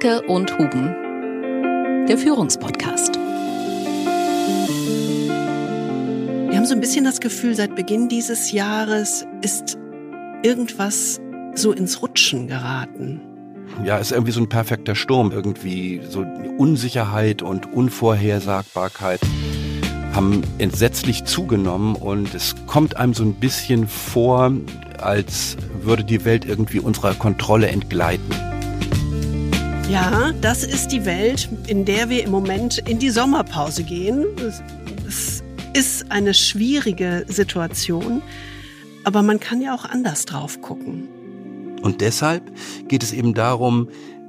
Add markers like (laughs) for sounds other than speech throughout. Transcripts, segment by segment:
Dierke und Huben, der Führungspodcast. Wir haben so ein bisschen das Gefühl, seit Beginn dieses Jahres ist irgendwas so ins Rutschen geraten. Ja, ist irgendwie so ein perfekter Sturm, irgendwie so Unsicherheit und Unvorhersagbarkeit haben entsetzlich zugenommen und es kommt einem so ein bisschen vor, als würde die Welt irgendwie unserer Kontrolle entgleiten. Ja, das ist die Welt, in der wir im Moment in die Sommerpause gehen. Es ist eine schwierige Situation, aber man kann ja auch anders drauf gucken. Und deshalb geht es eben darum,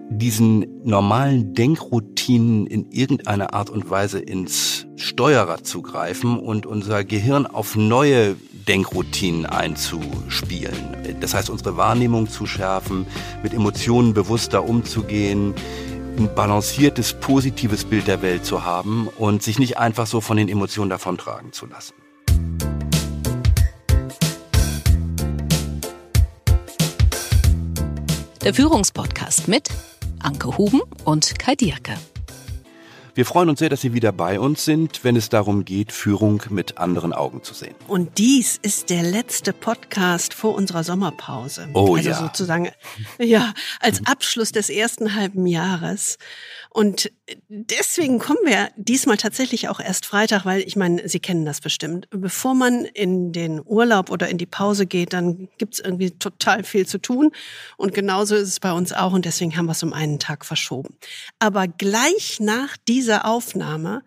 diesen normalen Denkroutinen in irgendeiner Art und Weise ins Steuerrad zu greifen und unser Gehirn auf neue Denkroutinen einzuspielen. Das heißt, unsere Wahrnehmung zu schärfen, mit Emotionen bewusster umzugehen, ein balanciertes, positives Bild der Welt zu haben und sich nicht einfach so von den Emotionen davontragen zu lassen. Der Führungspodcast mit Anke Huben und Kai Dierke. Wir freuen uns sehr, dass Sie wieder bei uns sind, wenn es darum geht, Führung mit anderen Augen zu sehen. Und dies ist der letzte Podcast vor unserer Sommerpause. Oh also ja. sozusagen, ja, als Abschluss des ersten halben Jahres. Und deswegen kommen wir diesmal tatsächlich auch erst Freitag, weil ich meine, Sie kennen das bestimmt. Bevor man in den Urlaub oder in die Pause geht, dann gibt's irgendwie total viel zu tun. Und genauso ist es bei uns auch. Und deswegen haben wir es um einen Tag verschoben. Aber gleich nach dieser Aufnahme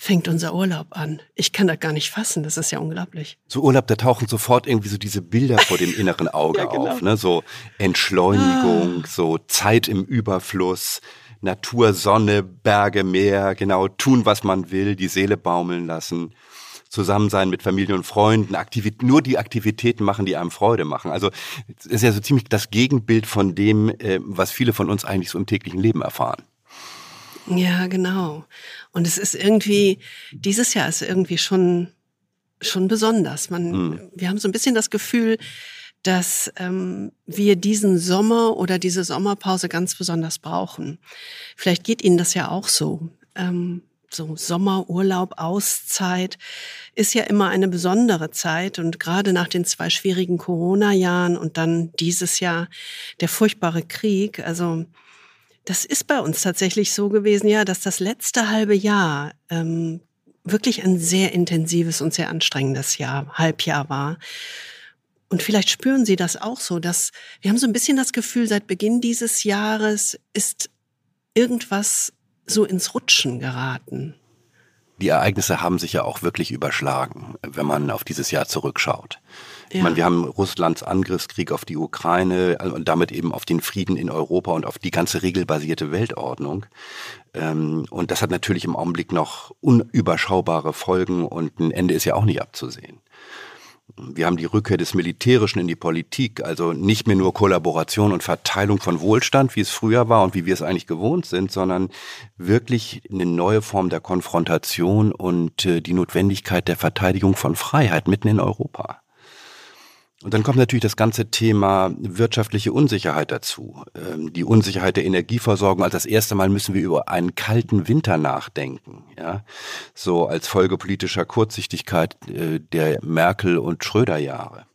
fängt unser Urlaub an. Ich kann das gar nicht fassen, das ist ja unglaublich. So Urlaub, da tauchen sofort irgendwie so diese Bilder vor dem inneren (laughs) Auge Ja, genau. auf, ne? So Entschleunigung, so Zeit im Überfluss, Natur, Sonne, Berge, Meer, genau, tun, was man will, die Seele baumeln lassen, zusammen sein mit Familie und Freunden, Aktivit nur die Aktivitäten machen, die einem Freude machen. Also es ist ja so ziemlich das Gegenbild von dem, äh, was viele von uns eigentlich so im täglichen Leben erfahren. Ja, genau. Und es ist irgendwie, dieses Jahr ist irgendwie schon, schon besonders. Man, Hm. Wir haben so ein bisschen das Gefühl, dass ähm, wir diesen Sommer oder diese Sommerpause ganz besonders brauchen. Vielleicht geht Ihnen das ja auch so. Ähm, so Sommerurlaub, Auszeit ist ja immer eine besondere Zeit und gerade nach den zwei schwierigen Corona-Jahren und dann dieses Jahr der furchtbare Krieg, also das ist bei uns tatsächlich so gewesen, ja, dass das letzte halbe Jahr ähm, wirklich ein sehr intensives und sehr anstrengendes Jahr, Halbjahr war. Und vielleicht spüren Sie das auch so, dass wir haben so ein bisschen das Gefühl, seit Beginn dieses Jahres ist irgendwas so ins Rutschen geraten. Die Ereignisse haben sich ja auch wirklich überschlagen, wenn man auf dieses Jahr zurückschaut. Ich Ja. meine, wir haben Russlands Angriffskrieg auf die Ukraine und damit eben auf den Frieden in Europa und auf die ganze regelbasierte Weltordnung. Ähm, Und das hat natürlich im Augenblick noch unüberschaubare Folgen und ein Ende ist ja auch nicht abzusehen. Wir haben die Rückkehr des Militärischen in die Politik, also nicht mehr nur Kollaboration und Verteilung von Wohlstand, wie es früher war und wie wir es eigentlich gewohnt sind, sondern wirklich eine neue Form der Konfrontation und äh, die Notwendigkeit der Verteidigung von Freiheit mitten in Europa. Und dann kommt natürlich das ganze Thema wirtschaftliche Unsicherheit dazu. Ähm, Die Unsicherheit der Energieversorgung. Als das erste Mal müssen wir über einen kalten Winter nachdenken. Ja, so als Folge politischer Kurzsichtigkeit äh, der Merkel- und Schröder-Jahre.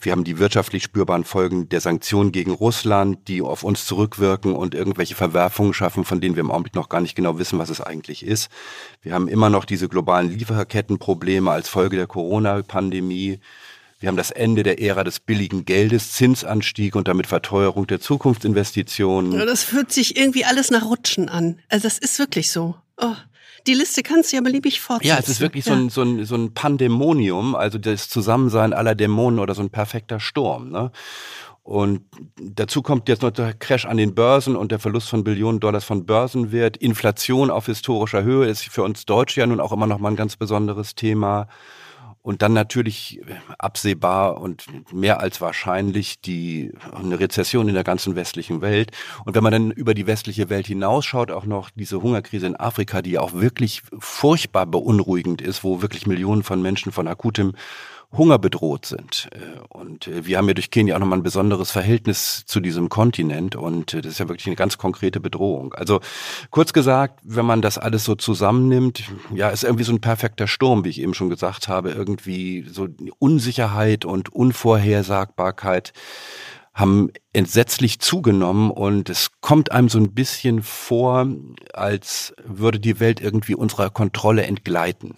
Wir haben die wirtschaftlich spürbaren Folgen der Sanktionen gegen Russland, die auf uns zurückwirken und irgendwelche Verwerfungen schaffen, von denen wir im Augenblick noch gar nicht genau wissen, was es eigentlich ist. Wir haben immer noch diese globalen Lieferkettenprobleme als Folge der Corona-Pandemie. Wir haben das Ende der Ära des billigen Geldes, Zinsanstieg und damit Verteuerung der Zukunftsinvestitionen. Ja, das fühlt sich irgendwie alles nach Rutschen an. Also das ist wirklich so. Oh, die Liste kannst du ja beliebig fortsetzen. Ja, es ist wirklich so, ein, so, ein, so ein Pandemonium, also das Zusammensein aller Dämonen oder so ein perfekter Sturm. Ne? Und dazu kommt jetzt noch der Crash an den Börsen und der Verlust von Billionen Dollars von Börsenwert. Inflation auf historischer Höhe ist für uns Deutsche ja nun auch immer noch mal ein ganz besonderes Thema. Und dann natürlich absehbar und mehr als wahrscheinlich die eine Rezession in der ganzen westlichen Welt. Und wenn man dann über die westliche Welt hinausschaut, auch noch diese Hungerkrise in Afrika, die auch wirklich furchtbar beunruhigend ist, wo wirklich Millionen von Menschen von akutem hungerbedroht sind. Äh, und äh, wir haben ja durch Kenia auch nochmal ein besonderes Verhältnis zu diesem Kontinent und äh, das ist ja wirklich eine ganz konkrete Bedrohung. Also kurz gesagt, wenn man das alles so zusammennimmt, ja, ist irgendwie so ein perfekter Sturm, wie ich eben schon gesagt habe, irgendwie so Unsicherheit und Unvorhersagbarkeit haben entsetzlich zugenommen und es kommt einem so ein bisschen vor, als würde die Welt irgendwie unserer Kontrolle entgleiten.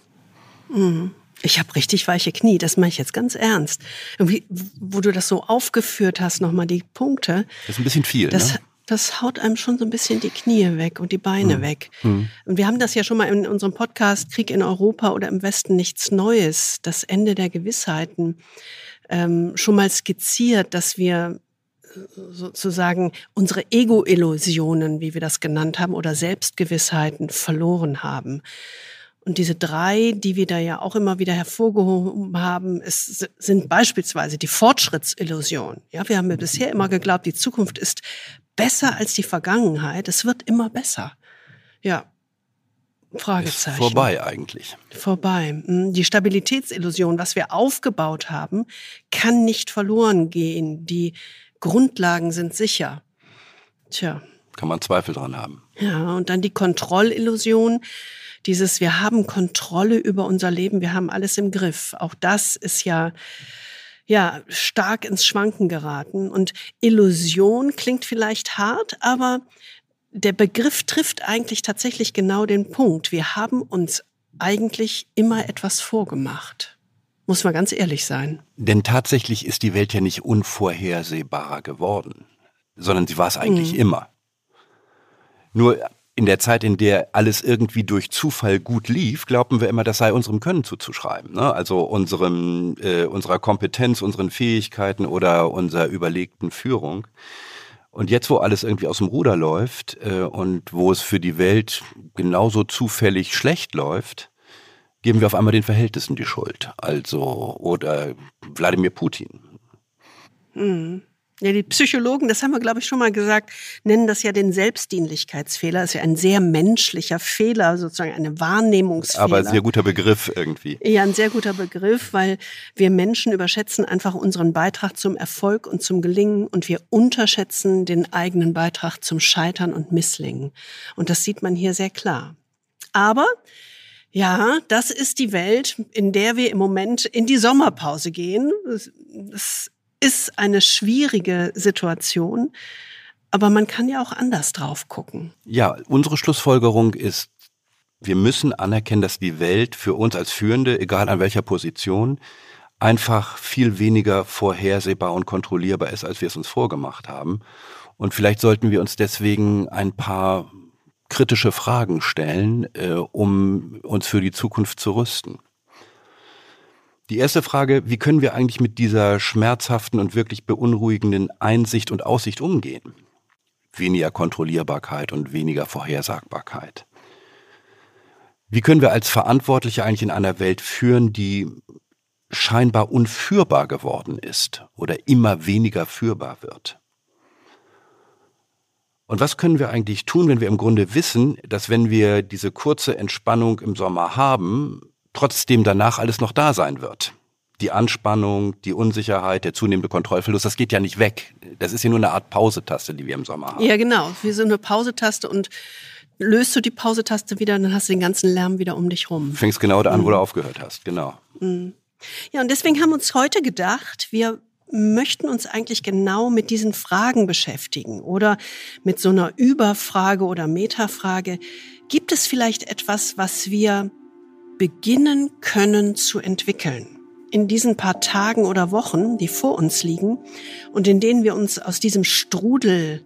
Mhm. Ich habe richtig weiche Knie, das mache ich jetzt ganz ernst. Irgendwie, wo du das so aufgeführt hast, nochmal die Punkte. Das ist ein bisschen viel. Das, ne? das haut einem schon so ein bisschen die Knie weg und die Beine hm. weg. Hm. Und wir haben das ja schon mal in unserem Podcast Krieg in Europa oder im Westen nichts Neues, das Ende der Gewissheiten, ähm, schon mal skizziert, dass wir äh, sozusagen unsere Ego-Illusionen, wie wir das genannt haben, oder Selbstgewissheiten verloren haben. Und diese drei, die wir da ja auch immer wieder hervorgehoben haben, es sind beispielsweise die Fortschrittsillusion. Ja, wir haben ja bisher immer geglaubt, die Zukunft ist besser als die Vergangenheit. Es wird immer besser. Ja. Fragezeichen. Ist vorbei eigentlich. Vorbei. Hm, die Stabilitätsillusion, was wir aufgebaut haben, kann nicht verloren gehen. Die Grundlagen sind sicher. Tja. Kann man Zweifel dran haben. Ja, und dann die Kontrollillusion dieses, wir haben Kontrolle über unser Leben, wir haben alles im Griff. Auch das ist ja, ja, stark ins Schwanken geraten. Und Illusion klingt vielleicht hart, aber der Begriff trifft eigentlich tatsächlich genau den Punkt. Wir haben uns eigentlich immer etwas vorgemacht. Muss man ganz ehrlich sein. Denn tatsächlich ist die Welt ja nicht unvorhersehbarer geworden, sondern sie war es eigentlich mhm. immer. Nur in der Zeit, in der alles irgendwie durch Zufall gut lief, glaubten wir immer, das sei unserem Können zuzuschreiben. Ne? Also unserem, äh, unserer Kompetenz, unseren Fähigkeiten oder unserer überlegten Führung. Und jetzt, wo alles irgendwie aus dem Ruder läuft äh, und wo es für die Welt genauso zufällig schlecht läuft, geben wir auf einmal den Verhältnissen die Schuld. Also, oder Wladimir Putin. Mhm. Ja, die Psychologen, das haben wir, glaube ich, schon mal gesagt, nennen das ja den Selbstdienlichkeitsfehler. Das ist ja ein sehr menschlicher Fehler, sozusagen eine Wahrnehmungsfehler. Aber ein sehr guter Begriff irgendwie. Ja, ein sehr guter Begriff, weil wir Menschen überschätzen einfach unseren Beitrag zum Erfolg und zum Gelingen und wir unterschätzen den eigenen Beitrag zum Scheitern und Misslingen. Und das sieht man hier sehr klar. Aber ja, das ist die Welt, in der wir im Moment in die Sommerpause gehen. Das ist eine schwierige Situation, aber man kann ja auch anders drauf gucken. Ja, unsere Schlussfolgerung ist, wir müssen anerkennen, dass die Welt für uns als Führende, egal an welcher Position, einfach viel weniger vorhersehbar und kontrollierbar ist, als wir es uns vorgemacht haben. Und vielleicht sollten wir uns deswegen ein paar kritische Fragen stellen, äh, um uns für die Zukunft zu rüsten. Die erste Frage, wie können wir eigentlich mit dieser schmerzhaften und wirklich beunruhigenden Einsicht und Aussicht umgehen? Weniger Kontrollierbarkeit und weniger Vorhersagbarkeit. Wie können wir als Verantwortliche eigentlich in einer Welt führen, die scheinbar unführbar geworden ist oder immer weniger führbar wird? Und was können wir eigentlich tun, wenn wir im Grunde wissen, dass wenn wir diese kurze Entspannung im Sommer haben, trotzdem danach alles noch da sein wird. Die Anspannung, die Unsicherheit, der zunehmende Kontrollverlust, das geht ja nicht weg. Das ist ja nur eine Art Pausetaste, die wir im Sommer haben. Ja, genau. Wie so eine Pausetaste und löst du die Pausetaste wieder, dann hast du den ganzen Lärm wieder um dich rum. Fängst genau da an, mhm. wo du aufgehört hast, genau. Mhm. Ja, und deswegen haben wir uns heute gedacht, wir möchten uns eigentlich genau mit diesen Fragen beschäftigen oder mit so einer Überfrage oder Metafrage. Gibt es vielleicht etwas, was wir beginnen können zu entwickeln. In diesen paar Tagen oder Wochen, die vor uns liegen und in denen wir uns aus diesem Strudel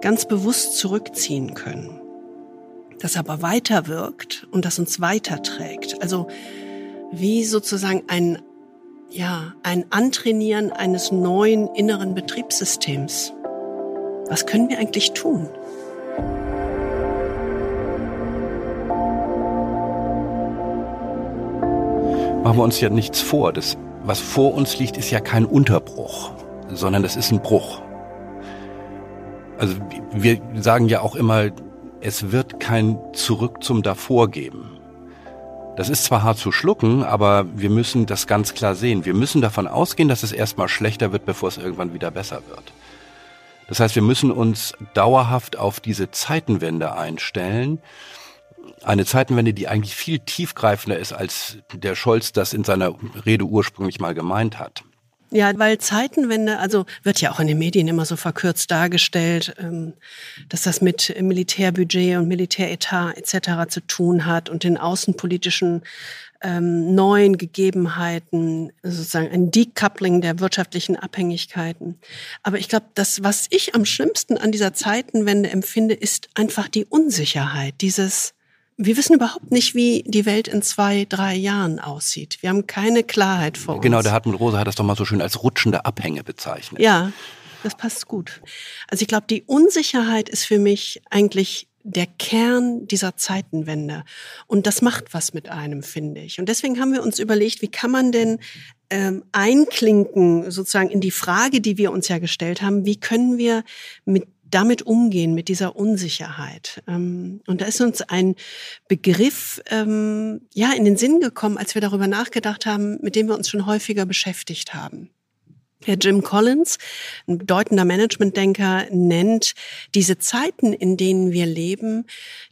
ganz bewusst zurückziehen können. Das aber weiter wirkt und das uns weiterträgt. Also wie sozusagen ein, ja, ein Antrainieren eines neuen inneren Betriebssystems. Was können wir eigentlich tun? Machen wir uns ja nichts vor. Das, was vor uns liegt, ist ja kein Unterbruch, sondern das ist ein Bruch. Also wir sagen ja auch immer, es wird kein Zurück zum Davor geben. Das ist zwar hart zu schlucken, aber wir müssen das ganz klar sehen. Wir müssen davon ausgehen, dass es erstmal schlechter wird, bevor es irgendwann wieder besser wird. Das heißt, wir müssen uns dauerhaft auf diese Zeitenwende einstellen. Eine Zeitenwende, die eigentlich viel tiefgreifender ist, als der Scholz das in seiner Rede ursprünglich mal gemeint hat. Ja, weil Zeitenwende, also wird ja auch in den Medien immer so verkürzt dargestellt, ähm, dass das mit Militärbudget und Militäretat etc. zu tun hat und den außenpolitischen ähm, neuen Gegebenheiten, sozusagen ein Decoupling der wirtschaftlichen Abhängigkeiten. Aber ich glaube, das, was ich am schlimmsten an dieser Zeitenwende empfinde, ist einfach die Unsicherheit, dieses wir wissen überhaupt nicht, wie die Welt in zwei, drei Jahren aussieht. Wir haben keine Klarheit vor uns. Genau, der Hartmut Rosa hat das doch mal so schön als rutschende Abhänge bezeichnet. Ja, das passt gut. Also ich glaube, die Unsicherheit ist für mich eigentlich der Kern dieser Zeitenwende. Und das macht was mit einem, finde ich. Und deswegen haben wir uns überlegt, wie kann man denn ähm, einklinken sozusagen in die Frage, die wir uns ja gestellt haben, wie können wir mit damit umgehen, mit dieser Unsicherheit. Ähm, und da ist uns ein Begriff ähm, ja in den Sinn gekommen, als wir darüber nachgedacht haben, mit dem wir uns schon häufiger beschäftigt haben. Herr Jim Collins, ein bedeutender Managementdenker, nennt diese Zeiten, in denen wir leben,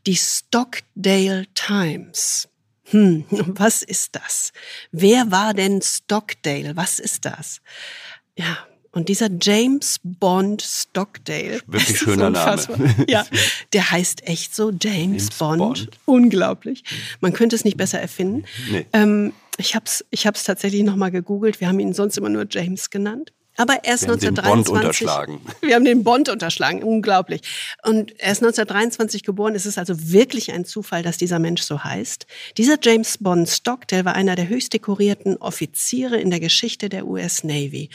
die Stockdale Times. Hm, (laughs) was ist das? Wer war denn Stockdale? Was ist das? Ja, und dieser James Bond Stockdale. Wirklich schöner Name. Ja, der heißt echt so, James, James Bond. Bond. Unglaublich. Man könnte es nicht besser erfinden. Nee. Ähm, ich habe es ich hab's tatsächlich nochmal gegoogelt. Wir haben ihn sonst immer nur James genannt. Aber erst wir 1923. Haben den Bond unterschlagen. (laughs) Wir haben den Bond unterschlagen, unglaublich. Und er ist 1923 geboren. Es ist also wirklich ein Zufall, dass dieser Mensch so heißt. Dieser James Bond Stockdale war einer der höchst dekorierten Offiziere in der Geschichte der US Navy.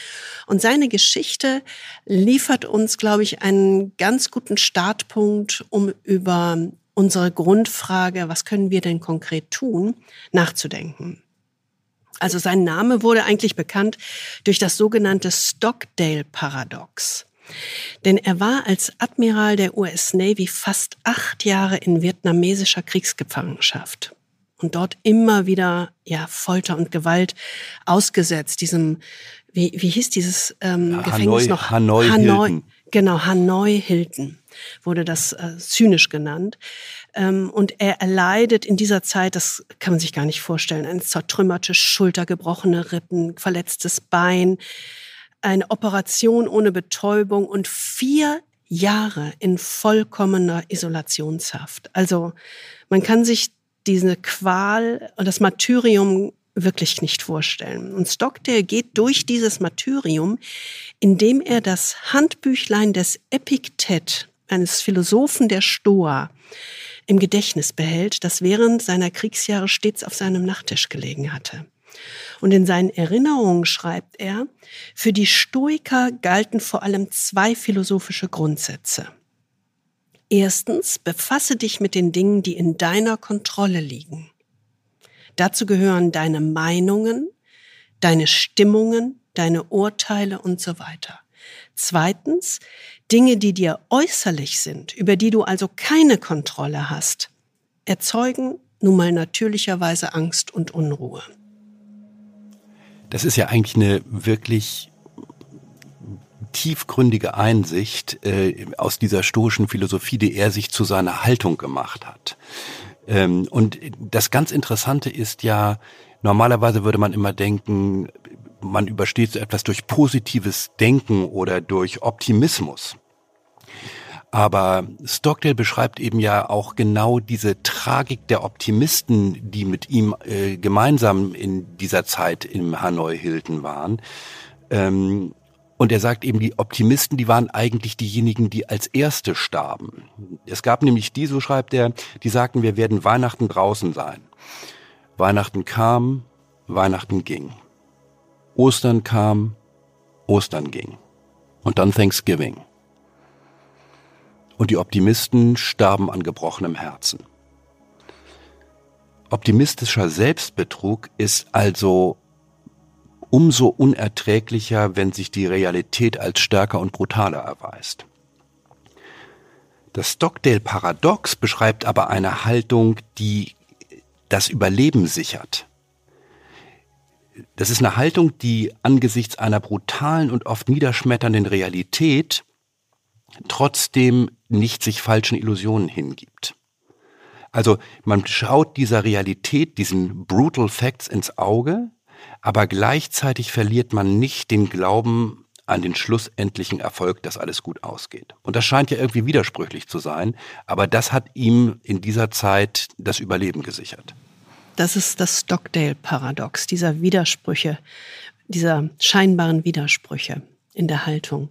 Und seine Geschichte liefert uns, glaube ich, einen ganz guten Startpunkt, um über unsere Grundfrage, was können wir denn konkret tun, nachzudenken. Also sein Name wurde eigentlich bekannt durch das sogenannte Stockdale-Paradox. Denn er war als Admiral der US Navy fast acht Jahre in vietnamesischer Kriegsgefangenschaft und dort immer wieder ja Folter und Gewalt ausgesetzt. Diesem wie, wie hieß dieses ähm, Gefängnis Hanoi, noch? Hanoi, Hanoi Hilton. Genau, Hanoi Hilton wurde das äh, zynisch genannt. Ähm, und er erleidet in dieser Zeit, das kann man sich gar nicht vorstellen, eine zertrümmerte Schulter, gebrochene Rippen, verletztes Bein, eine Operation ohne Betäubung und vier Jahre in vollkommener Isolationshaft. Also man kann sich diese Qual und das Martyrium wirklich nicht vorstellen. Und Stockdale geht durch dieses Martyrium, indem er das Handbüchlein des Epiktet, eines Philosophen der Stoa, im Gedächtnis behält, das während seiner Kriegsjahre stets auf seinem Nachttisch gelegen hatte. Und in seinen Erinnerungen schreibt er, für die Stoiker galten vor allem zwei philosophische Grundsätze. Erstens, befasse dich mit den Dingen, die in deiner Kontrolle liegen. Dazu gehören deine Meinungen, deine Stimmungen, deine Urteile und so weiter. Zweitens, Dinge, die dir äußerlich sind, über die du also keine Kontrolle hast, erzeugen nun mal natürlicherweise Angst und Unruhe. Das ist ja eigentlich eine wirklich tiefgründige Einsicht äh, aus dieser stoischen Philosophie, die er sich zu seiner Haltung gemacht hat. Ähm, und das ganz Interessante ist ja, normalerweise würde man immer denken, man übersteht so etwas durch positives Denken oder durch Optimismus. Aber Stockdale beschreibt eben ja auch genau diese Tragik der Optimisten, die mit ihm äh, gemeinsam in dieser Zeit im Hanoi Hilton waren. Ähm, und er sagt eben, die Optimisten, die waren eigentlich diejenigen, die als Erste starben. Es gab nämlich die, so schreibt er, die sagten, wir werden Weihnachten draußen sein. Weihnachten kam, Weihnachten ging. Ostern kam, Ostern ging. Und dann Thanksgiving. Und die Optimisten starben an gebrochenem Herzen. Optimistischer Selbstbetrug ist also umso unerträglicher, wenn sich die Realität als stärker und brutaler erweist. Das Stockdale-Paradox beschreibt aber eine Haltung, die das Überleben sichert. Das ist eine Haltung, die angesichts einer brutalen und oft niederschmetternden Realität trotzdem nicht sich falschen Illusionen hingibt. Also man schaut dieser Realität, diesen brutal Facts ins Auge, aber gleichzeitig verliert man nicht den Glauben an den schlussendlichen Erfolg, dass alles gut ausgeht. Und das scheint ja irgendwie widersprüchlich zu sein, aber das hat ihm in dieser Zeit das Überleben gesichert. Das ist das Stockdale-Paradox, dieser Widersprüche, dieser scheinbaren Widersprüche in der Haltung.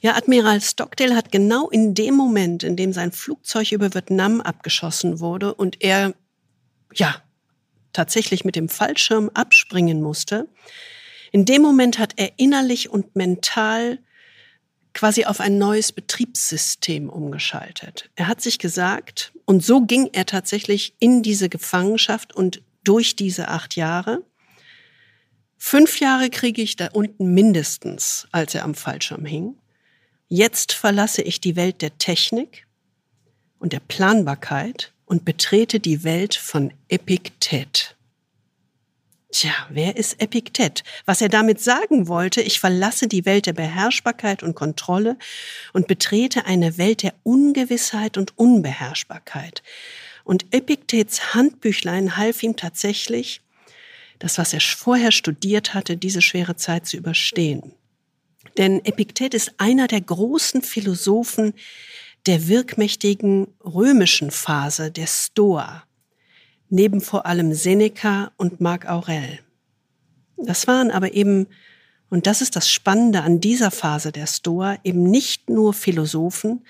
Ja, Admiral Stockdale hat genau in dem Moment, in dem sein Flugzeug über Vietnam abgeschossen wurde und er, ja, tatsächlich mit dem Fallschirm abspringen musste, in dem Moment hat er innerlich und mental quasi auf ein neues Betriebssystem umgeschaltet. Er hat sich gesagt, und so ging er tatsächlich in diese Gefangenschaft und durch diese acht Jahre. Fünf Jahre kriege ich da unten mindestens, als er am Fallschirm hing. Jetzt verlasse ich die Welt der Technik und der Planbarkeit und betrete die Welt von Epiktet. Tja, wer ist Epiktet? Was er damit sagen wollte, ich verlasse die Welt der Beherrschbarkeit und Kontrolle und betrete eine Welt der Ungewissheit und Unbeherrschbarkeit. Und Epiktets Handbüchlein half ihm tatsächlich, das, was er vorher studiert hatte, diese schwere Zeit zu überstehen. Denn Epiktet ist einer der großen Philosophen der wirkmächtigen römischen Phase der Stoa neben vor allem Seneca und Marc Aurel. Das waren aber eben, und das ist das Spannende an dieser Phase der Stoa, eben nicht nur Philosophen,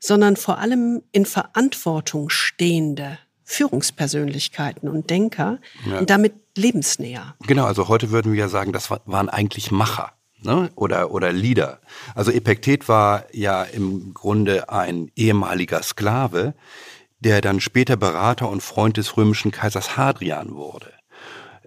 sondern vor allem in Verantwortung stehende Führungspersönlichkeiten und Denker ja. und damit lebensnäher. Genau, also heute würden wir ja sagen, das waren eigentlich Macher. Ne? Oder, oder Leader. Also Epektet war ja im Grunde ein ehemaliger Sklave, der dann später Berater und Freund des römischen Kaisers Hadrian wurde.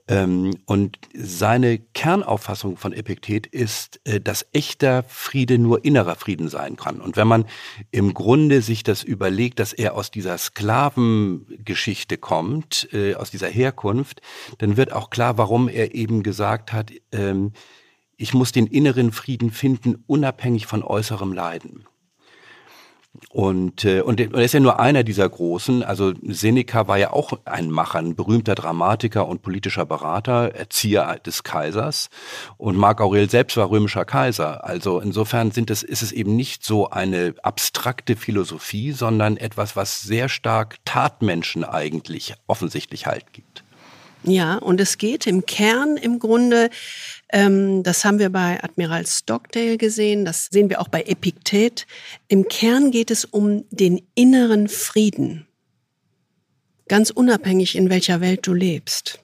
Ähm, und seine Kernauffassung von Epiktet ist, äh, dass echter Friede nur innerer Frieden sein kann. Und wenn man im Grunde sich das überlegt, dass er aus dieser Sklavengeschichte kommt, äh, aus dieser Herkunft, dann wird auch klar, warum er eben gesagt hat, ähm, ich muss den inneren Frieden finden, unabhängig von äußerem Leiden. Und, äh, und er ist ja nur einer dieser Großen. Also Seneca war ja auch ein Macher, ein berühmter Dramatiker und politischer Berater, Erzieher des Kaisers. Und Marc Aurel selbst war römischer Kaiser. Also insofern sind es, ist es eben nicht so eine abstrakte Philosophie, sondern etwas, was sehr stark Tatmenschen eigentlich offensichtlich halt gibt. Ja, und es geht im Kern im Grunde ähm, das haben wir bei Admiral Stockdale gesehen, das sehen wir auch bei Epiktet. Im Kern geht es um den inneren Frieden, ganz unabhängig in welcher Welt du lebst.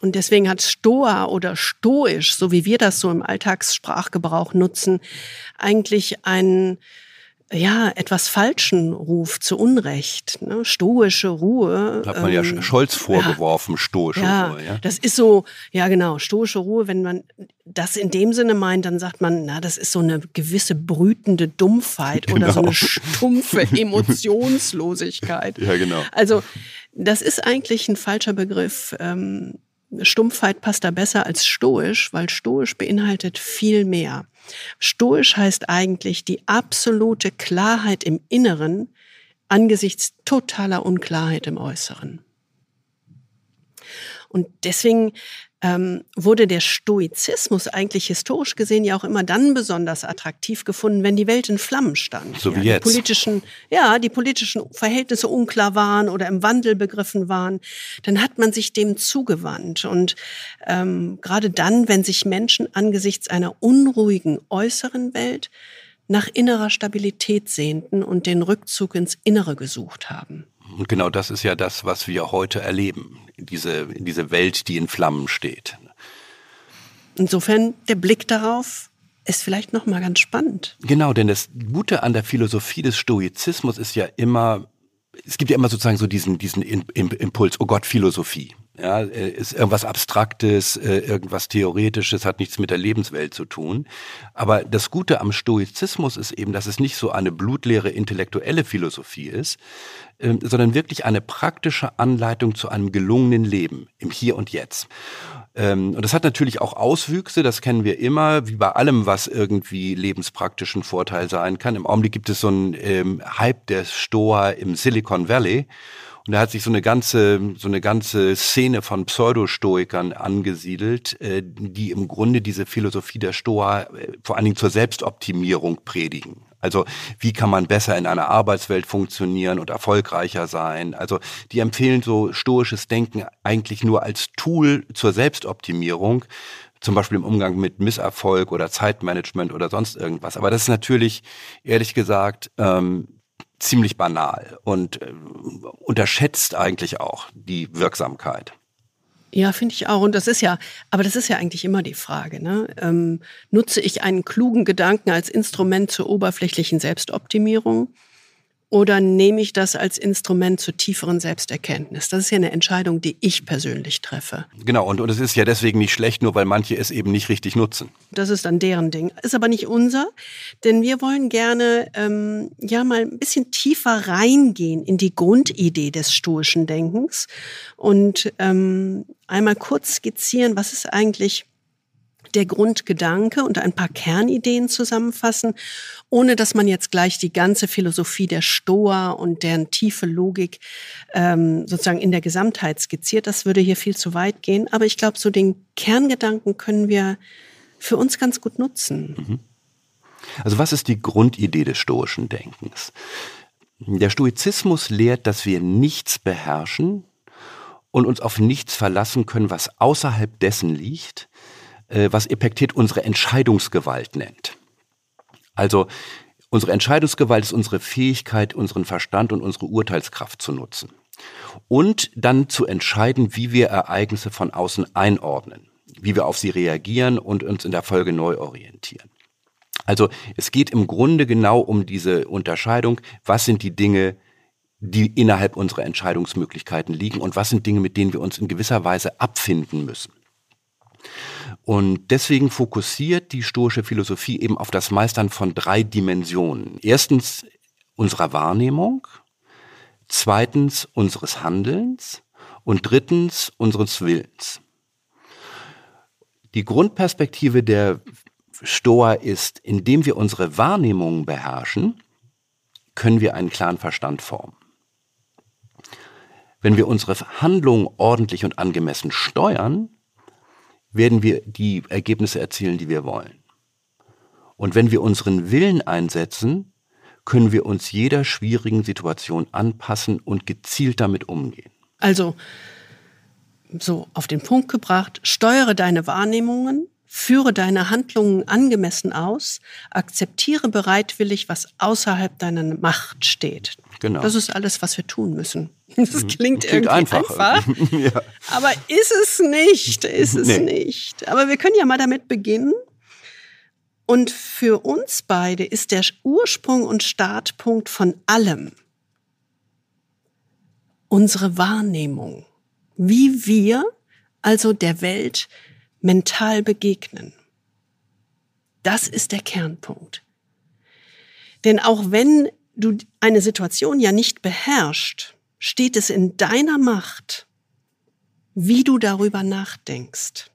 Und deswegen hat Stoa oder stoisch, so wie wir das so im Alltagssprachgebrauch nutzen, eigentlich einen ja, etwas falschen Ruf zu Unrecht. Ne? Stoische Ruhe. Hat man ähm, ja Scholz vorgeworfen, ja, stoische ja, Ruhe. Ja, das ist so, ja genau, stoische Ruhe. Wenn man das in dem Sinne meint, dann sagt man, na, das ist so eine gewisse brütende Dumpfheit genau. oder so eine genau. stumpfe (laughs) Emotionslosigkeit. ja, genau. Also das ist eigentlich ein falscher Begriff. Ähm, Stumpfheit passt da besser als stoisch, weil stoisch beinhaltet viel mehr. Stoisch heißt eigentlich die absolute Klarheit im Inneren angesichts totaler Unklarheit im Äußeren. Und deswegen ähm, wurde der Stoizismus eigentlich historisch gesehen ja auch immer dann besonders attraktiv gefunden, wenn die Welt in Flammen stand. So wie ja, jetzt. Die politischen, ja, die politischen Verhältnisse unklar waren oder im Wandel begriffen waren. Dann hat man sich dem zugewandt. Und ähm, gerade dann, wenn sich Menschen angesichts einer unruhigen äußeren Welt nach innerer Stabilität sehnten und den Rückzug ins Innere gesucht haben. Und genau das ist ja das, was wir heute erleben. Diese, diese Welt, die in Flammen steht. Insofern der Blick darauf ist vielleicht noch mal ganz spannend. Genau, denn das Gute an der Philosophie des Stoizismus ist ja immer, es gibt ja immer sozusagen so diesen, diesen Impuls, oh Gott, Philosophie. Ja, äh, ist irgendwas Abstraktes, äh, irgendwas Theoretisches, hat nichts mit der Lebenswelt zu tun. Aber das Gute am Stoizismus ist eben, dass es nicht so eine blutleere intellektuelle Philosophie ist, ähm, sondern wirklich eine praktische Anleitung zu einem gelungenen Leben im Hier und Jetzt. Ähm, und das hat natürlich auch Auswüchse, das kennen wir immer, wie bei allem, was irgendwie lebenspraktischen Vorteil sein kann. Im Augenblick gibt es so einen ähm, Hype der Stoa im Silicon Valley. Und da hat sich so eine ganze, so eine ganze Szene von Pseudostoikern angesiedelt, äh, die im Grunde diese Philosophie der Stoa äh, vor allen Dingen zur Selbstoptimierung predigen. Also wie kann man besser in einer Arbeitswelt funktionieren und erfolgreicher sein? Also die empfehlen so stoisches Denken eigentlich nur als Tool zur Selbstoptimierung, zum Beispiel im Umgang mit Misserfolg oder Zeitmanagement oder sonst irgendwas. Aber das ist natürlich, ehrlich gesagt, ähm, ziemlich banal und äh, unterschätzt eigentlich auch die Wirksamkeit. Ja, finde ich auch. Und das ist ja, aber das ist ja eigentlich immer die Frage. Ne? Ähm, nutze ich einen klugen Gedanken als Instrument zur oberflächlichen Selbstoptimierung oder nehme ich das als Instrument zur tieferen Selbsterkenntnis? Das ist ja eine Entscheidung, die ich persönlich treffe. Genau, und, und es ist ja deswegen nicht schlecht, nur weil manche es eben nicht richtig nutzen. Das ist dann deren Ding. Ist aber nicht unser, denn wir wollen gerne ähm, ja mal ein bisschen tiefer reingehen in die Grundidee des stoischen Denkens und ähm, einmal kurz skizzieren, was ist eigentlich der Grundgedanke und ein paar Kernideen zusammenfassen, ohne dass man jetzt gleich die ganze Philosophie der Stoa und deren tiefe Logik ähm, sozusagen in der Gesamtheit skizziert. Das würde hier viel zu weit gehen. Aber ich glaube, so den Kerngedanken können wir für uns ganz gut nutzen. Mhm. Also was ist die Grundidee des stoischen Denkens? Der Stoizismus lehrt, dass wir nichts beherrschen und uns auf nichts verlassen können, was außerhalb dessen liegt, äh, was Epiktet unsere Entscheidungsgewalt nennt. Also unsere Entscheidungsgewalt ist unsere Fähigkeit, unseren Verstand und unsere Urteilskraft zu nutzen. Und dann zu entscheiden, wie wir Ereignisse von außen einordnen, wie wir auf sie reagieren und uns in der Folge neu orientieren. Also es geht im Grunde genau um diese Unterscheidung, was sind die Dinge, die innerhalb unserer Entscheidungsmöglichkeiten liegen und was sind Dinge, mit denen wir uns in gewisser Weise abfinden müssen. Und deswegen fokussiert die stoische Philosophie eben auf das Meistern von drei Dimensionen. Erstens unserer Wahrnehmung, zweitens unseres Handelns und drittens unseres Willens. Die Grundperspektive der Stoa ist, indem wir unsere Wahrnehmungen beherrschen, können wir einen klaren Verstand formen. Wenn wir unsere Handlungen ordentlich und angemessen steuern, werden wir die Ergebnisse erzielen, die wir wollen. Und wenn wir unseren Willen einsetzen, können wir uns jeder schwierigen Situation anpassen und gezielt damit umgehen. Also, so auf den Punkt gebracht, steuere deine Wahrnehmungen, führe deine Handlungen angemessen aus, akzeptiere bereitwillig, was außerhalb deiner Macht steht. Genau. Das ist alles, was wir tun müssen. (laughs) Das mhm. klingt, klingt irgendwie einfach. einfach (laughs) ja. Aber ist es nicht, ist es nee. nicht. Aber wir können ja mal damit beginnen. Und für uns beide ist der Ursprung und Startpunkt von allem unsere Wahrnehmung, wie wir also der Welt mental begegnen. Das ist der Kernpunkt. Denn auch wenn du eine Situation ja nicht beherrschst, steht es in deiner Macht, wie du darüber nachdenkst.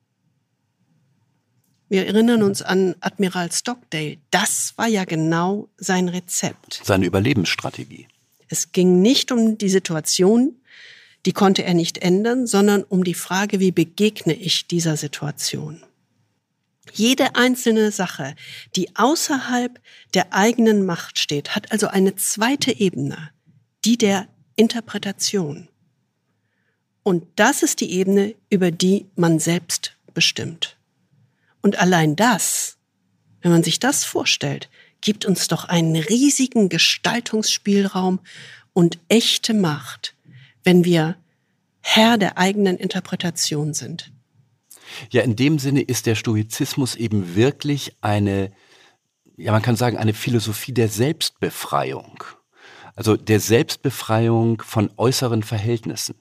Wir erinnern uns an Admiral Stockdale. Das war ja genau sein Rezept. Seine Überlebensstrategie. Es ging nicht um die Situation, die konnte er nicht ändern, sondern um die Frage, wie begegne ich dieser Situation. Jede einzelne Sache, die außerhalb der eigenen Macht steht, hat also eine zweite Ebene, die der Interpretation. Und das ist die Ebene, über die man selbst bestimmt. Und allein das, wenn man sich das vorstellt, gibt uns doch einen riesigen Gestaltungsspielraum und echte Macht, wenn wir Herr der eigenen Interpretation sind. Ja, in dem Sinne ist der Stoizismus eben wirklich eine, ja, man kann sagen, eine Philosophie der Selbstbefreiung. Also der Selbstbefreiung von äußeren Verhältnissen.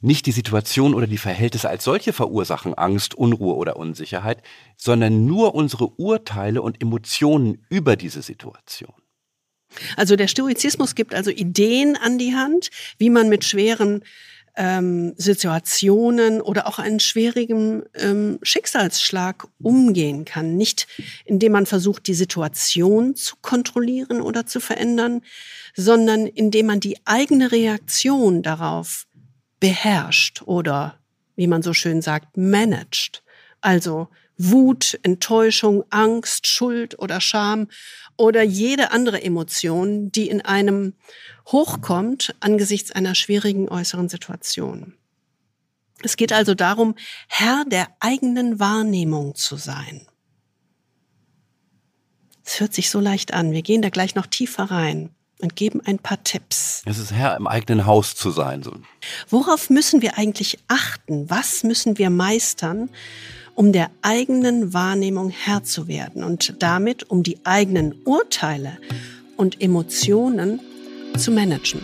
Nicht die Situation oder die Verhältnisse als solche verursachen Angst, Unruhe oder Unsicherheit, sondern nur unsere Urteile und Emotionen über diese Situation. Also der Stoizismus gibt also Ideen an die Hand, wie man mit schweren ähm, Situationen oder auch einen schwierigen ähm, Schicksalsschlag umgehen kann. Nicht indem man versucht, die Situation zu kontrollieren oder zu verändern, sondern indem man die eigene Reaktion darauf beherrscht oder, wie man so schön sagt, managt. Also Wut, Enttäuschung, Angst, Schuld oder Scham oder jede andere Emotion, die in einem hochkommt angesichts einer schwierigen äußeren Situation. Es geht also darum, Herr der eigenen Wahrnehmung zu sein. Es hört sich so leicht an. Wir gehen da gleich noch tiefer rein und geben ein paar Tipps. Es ist Herr im eigenen Haus zu sein. So. Worauf müssen wir eigentlich achten? Was müssen wir meistern, um der eigenen Wahrnehmung Herr zu werden und damit um die eigenen Urteile und Emotionen zu managen.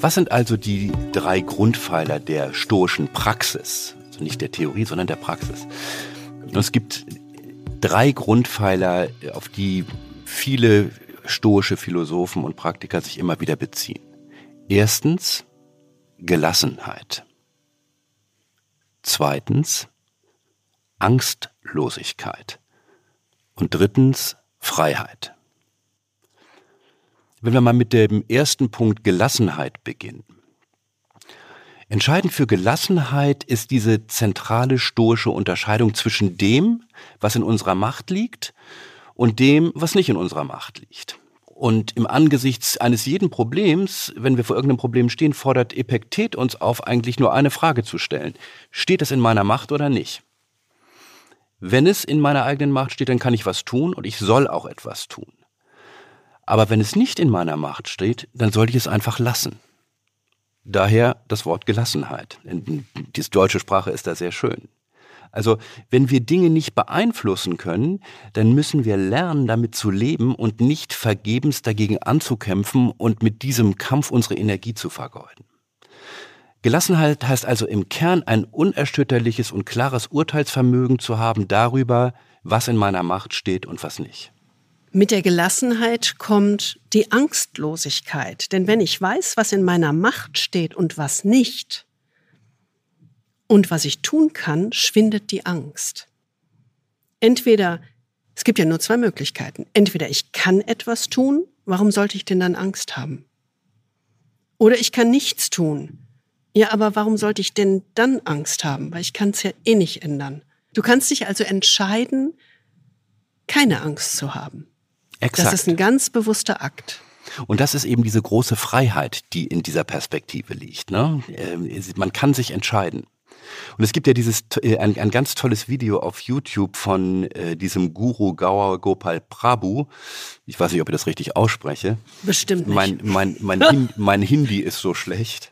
Was sind also die drei Grundpfeiler der stoischen Praxis? Also nicht der Theorie, sondern der Praxis. Und es gibt drei Grundpfeiler, auf die viele stoische Philosophen und Praktiker sich immer wieder beziehen. Erstens Gelassenheit. Zweitens Angstlosigkeit. Und drittens Freiheit. Wenn wir mal mit dem ersten Punkt Gelassenheit beginnen. Entscheidend für Gelassenheit ist diese zentrale stoische Unterscheidung zwischen dem, was in unserer Macht liegt, und dem, was nicht in unserer Macht liegt. Und im Angesichts eines jeden Problems, wenn wir vor irgendeinem Problem stehen, fordert Epektet uns auf, eigentlich nur eine Frage zu stellen. Steht es in meiner Macht oder nicht? Wenn es in meiner eigenen Macht steht, dann kann ich was tun und ich soll auch etwas tun. Aber wenn es nicht in meiner Macht steht, dann sollte ich es einfach lassen. Daher das Wort Gelassenheit. Die deutsche Sprache ist da sehr schön. Also wenn wir Dinge nicht beeinflussen können, dann müssen wir lernen, damit zu leben und nicht vergebens dagegen anzukämpfen und mit diesem Kampf unsere Energie zu vergeuden. Gelassenheit heißt also im Kern ein unerschütterliches und klares Urteilsvermögen zu haben darüber, was in meiner Macht steht und was nicht. Mit der Gelassenheit kommt die Angstlosigkeit. Denn wenn ich weiß, was in meiner Macht steht und was nicht, und was ich tun kann, schwindet die Angst. Entweder, es gibt ja nur zwei Möglichkeiten. Entweder ich kann etwas tun, warum sollte ich denn dann Angst haben? Oder ich kann nichts tun. Ja, aber warum sollte ich denn dann Angst haben? Weil ich kann es ja eh nicht ändern. Du kannst dich also entscheiden, keine Angst zu haben. Exakt. Das ist ein ganz bewusster Akt. Und das ist eben diese große Freiheit, die in dieser Perspektive liegt. Ne? Ähm, man kann sich entscheiden. Und es gibt ja dieses äh, ein, ein ganz tolles Video auf YouTube von äh, diesem Guru Gaur Gopal Prabhu. Ich weiß nicht, ob ich das richtig ausspreche. Bestimmt nicht. Mein, mein, mein, Hin, (laughs) mein Hindi ist so schlecht.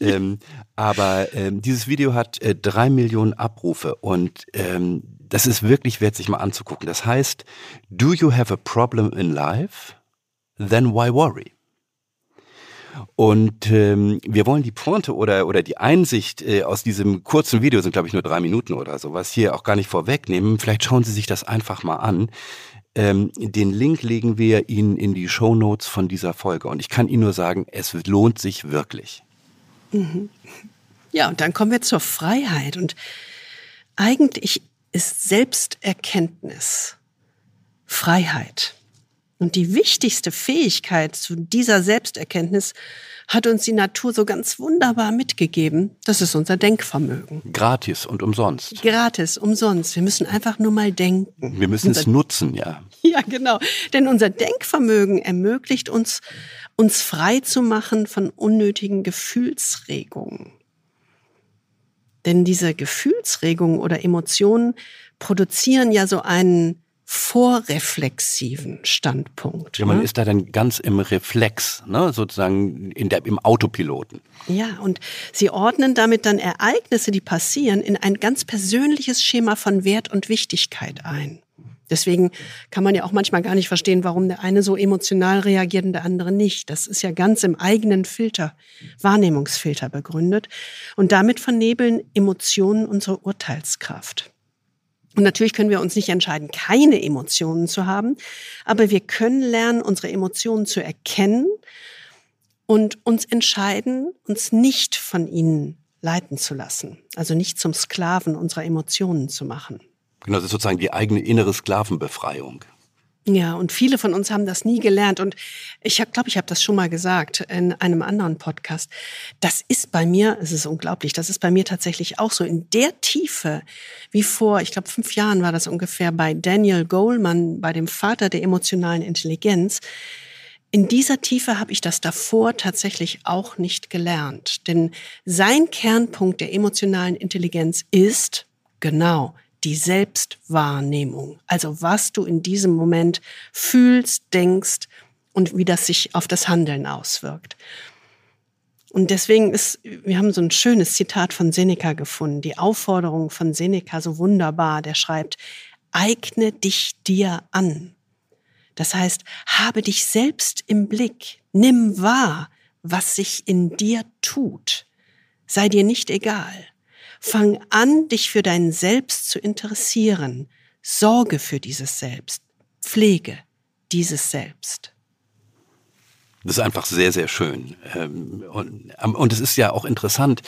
Ähm, aber ähm, dieses Video hat äh, drei Millionen Abrufe und ähm, das ist wirklich wert, sich mal anzugucken. Das heißt, do you have a problem in life? Then why worry? Und ähm, wir wollen die Pointe oder, oder die Einsicht äh, aus diesem kurzen Video, sind glaube ich nur drei Minuten oder sowas, hier auch gar nicht vorwegnehmen. Vielleicht schauen Sie sich das einfach mal an. Ähm, den Link legen wir Ihnen in die Show Notes von dieser Folge. Und ich kann Ihnen nur sagen, es lohnt sich wirklich. Mhm. (laughs) Ja, und dann kommen wir zur Freiheit. Und eigentlich ist Selbsterkenntnis Freiheit. Und die wichtigste Fähigkeit zu dieser Selbsterkenntnis hat uns die Natur so ganz wunderbar mitgegeben. Das ist unser Denkvermögen. Gratis und umsonst. Gratis, umsonst. Wir müssen einfach nur mal denken. Wir müssen unser, es nutzen, ja. (laughs) Ja, genau. Denn unser Denkvermögen ermöglicht uns, uns frei zu machen von unnötigen Gefühlsregungen. Denn diese Gefühlsregungen oder Emotionen produzieren ja so einen vorreflexiven Standpunkt. Ja, man ne? ist da dann ganz im Reflex, ne? sozusagen in der, im Autopiloten. Ja, und sie ordnen damit dann Ereignisse, die passieren, in ein ganz persönliches Schema von Wert und Wichtigkeit ein. Deswegen kann man ja auch manchmal gar nicht verstehen, warum der eine so emotional reagiert und der andere nicht. Das ist ja ganz im eigenen Filter, Wahrnehmungsfilter begründet. Und damit vernebeln Emotionen unsere Urteilskraft. Und natürlich können wir uns nicht entscheiden, keine Emotionen zu haben, aber wir können lernen, unsere Emotionen zu erkennen und uns entscheiden, uns nicht von ihnen leiten zu lassen. Also nicht zum Sklaven unserer Emotionen zu machen. Genau, das ist sozusagen die eigene innere Sklavenbefreiung. Ja, und viele von uns haben das nie gelernt. Und ich glaube, ich habe das schon mal gesagt in einem anderen Podcast. Das ist bei mir, es ist unglaublich, das ist bei mir tatsächlich auch so. In der Tiefe, wie vor, ich glaube, fünf Jahren war das ungefähr bei Daniel Goleman, bei dem Vater der emotionalen Intelligenz. In dieser Tiefe habe ich das davor tatsächlich auch nicht gelernt. Denn sein Kernpunkt der emotionalen Intelligenz ist, genau, die Selbstwahrnehmung. Also was du in diesem Moment fühlst, denkst und wie das sich auf das Handeln auswirkt. Und deswegen ist, wir haben so ein schönes Zitat von Seneca gefunden, die Aufforderung von Seneca so wunderbar, der schreibt, eigne dich dir an. Das heißt, habe dich selbst im Blick, nimm wahr, was sich in dir tut. Sei dir nicht egal. Fang an, dich für dein Selbst zu interessieren. Sorge für dieses Selbst. Pflege dieses Selbst. Das ist einfach sehr, sehr schön. Ähm, und es ist ja auch interessant,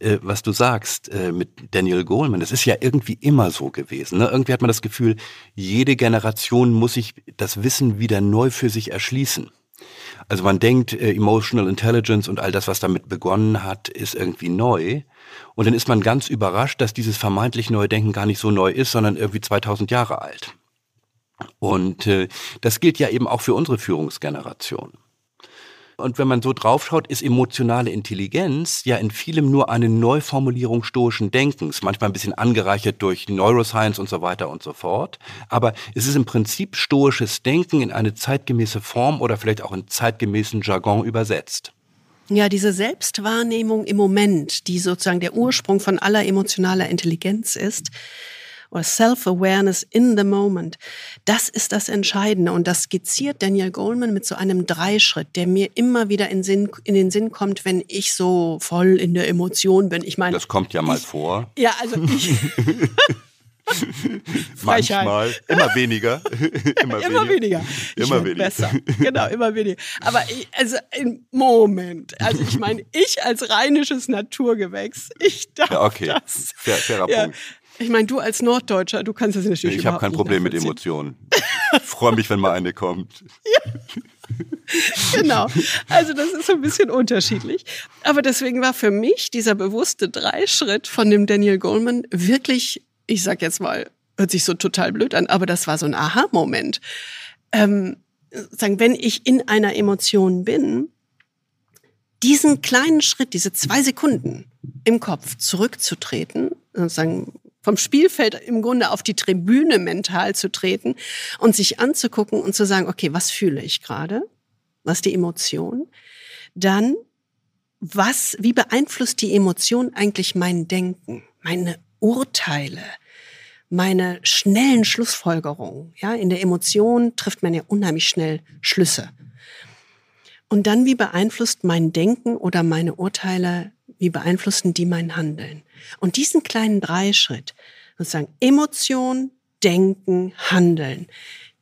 äh, was du sagst äh, mit Daniel Goleman. Das ist ja irgendwie immer so gewesen. Ne? Irgendwie hat man das Gefühl, jede Generation muss sich das Wissen wieder neu für sich erschließen. Also man denkt, äh, Emotional Intelligence und all das, was damit begonnen hat, ist irgendwie neu. Und dann ist man ganz überrascht, dass dieses vermeintlich neue Denken gar nicht so neu ist, sondern irgendwie 2000 Jahre alt. Und äh, das gilt ja eben auch für unsere Führungsgeneration. Und wenn man so draufschaut, ist emotionale Intelligenz ja in vielem nur eine Neuformulierung stoischen Denkens, manchmal ein bisschen angereichert durch Neuroscience und so weiter und so fort. Aber es ist im Prinzip stoisches Denken in eine zeitgemäße Form oder vielleicht auch in zeitgemäßen Jargon übersetzt. Ja, diese Selbstwahrnehmung im Moment, die sozusagen der Ursprung von aller emotionaler Intelligenz ist, oder Self-Awareness in the Moment, das ist das Entscheidende. Und das skizziert Daniel Goleman mit so einem Dreischritt, der mir immer wieder in, Sinn, in den Sinn kommt, wenn ich so voll in der Emotion bin. Ich meine, das kommt ja mal ich, vor. Ja, also ich. (laughs) (laughs) Manchmal. Immer weniger. (laughs) immer, immer weniger. Immer weniger. Besser. Genau, immer weniger. Aber ich, also im Moment. Also ich meine, ich als rheinisches Naturgewächs, ich darf ja, okay. das. Fair, fairer ja. Punkt. Ich meine, du als Norddeutscher, du kannst das natürlich Ich habe kein Problem mit Emotionen. Ich freue mich, wenn mal eine kommt. Ja. genau. Also das ist so ein bisschen unterschiedlich. Aber deswegen war für mich dieser bewusste Dreischritt von dem Daniel Goleman wirklich ich sag jetzt mal, hört sich so total blöd an, aber das war so ein Aha-Moment. Ähm, sagen, wenn ich in einer Emotion bin, diesen kleinen Schritt, diese zwei Sekunden im Kopf zurückzutreten, sozusagen vom Spielfeld im Grunde auf die Tribüne mental zu treten und sich anzugucken und zu sagen, okay, was fühle ich gerade? Was ist die Emotion? Dann, was, wie beeinflusst die Emotion eigentlich mein Denken, meine Urteile, meine schnellen Schlussfolgerungen. Ja, in der Emotion trifft man ja unheimlich schnell Schlüsse. Und dann, wie beeinflusst mein Denken oder meine Urteile, wie beeinflussen die mein Handeln? Und diesen kleinen Dreischritt, sozusagen Emotion, Denken, Handeln,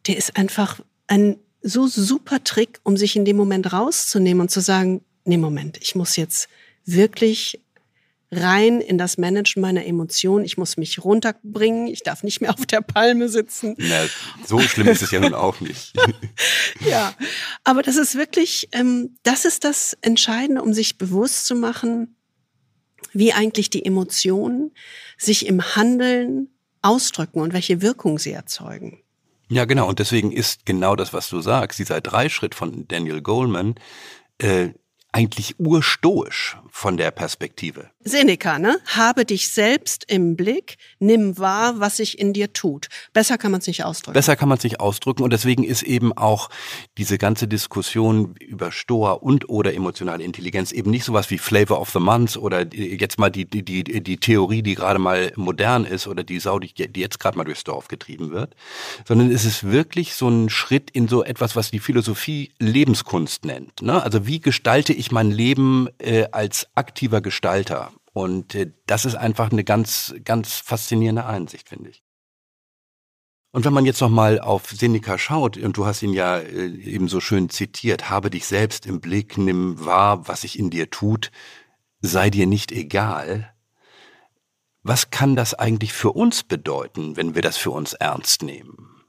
der ist einfach ein so super Trick, um sich in dem Moment rauszunehmen und zu sagen, nee, Moment, ich muss jetzt wirklich rein in das Managen meiner Emotionen. Ich muss mich runterbringen. Ich darf nicht mehr auf der Palme sitzen. Na, so schlimm ist es ja nun auch nicht. (laughs) ja, aber das ist wirklich, ähm, das ist das Entscheidende, um sich bewusst zu machen, wie eigentlich die Emotionen sich im Handeln ausdrücken und welche Wirkung sie erzeugen. Ja, genau. Und deswegen ist genau das, was du sagst, dieser Dreischritt von Daniel Goleman, äh, eigentlich urstoisch von der Perspektive. Seneca, ne? Habe dich selbst im Blick, nimm wahr, was sich in dir tut. Besser kann man es nicht ausdrücken. Besser kann man es nicht ausdrücken und deswegen ist eben auch diese ganze Diskussion über Stoa und oder emotionale Intelligenz eben nicht sowas wie Flavor of the Month oder jetzt mal die, die, die, die Theorie, die gerade mal modern ist oder die Sau, die, jetzt gerade mal durchs Dorf getrieben wird, sondern es ist wirklich so ein Schritt in so etwas, was die Philosophie Lebenskunst nennt. Ne? Also wie gestalte ich mein Leben äh, als aktiver Gestalter? Und äh, das ist einfach eine ganz, ganz faszinierende Einsicht, finde ich. Und wenn man jetzt nochmal auf Seneca schaut, und du hast ihn ja äh, eben so schön zitiert, habe dich selbst im Blick, nimm wahr, was sich in dir tut, sei dir nicht egal. Was kann das eigentlich für uns bedeuten, wenn wir das für uns ernst nehmen?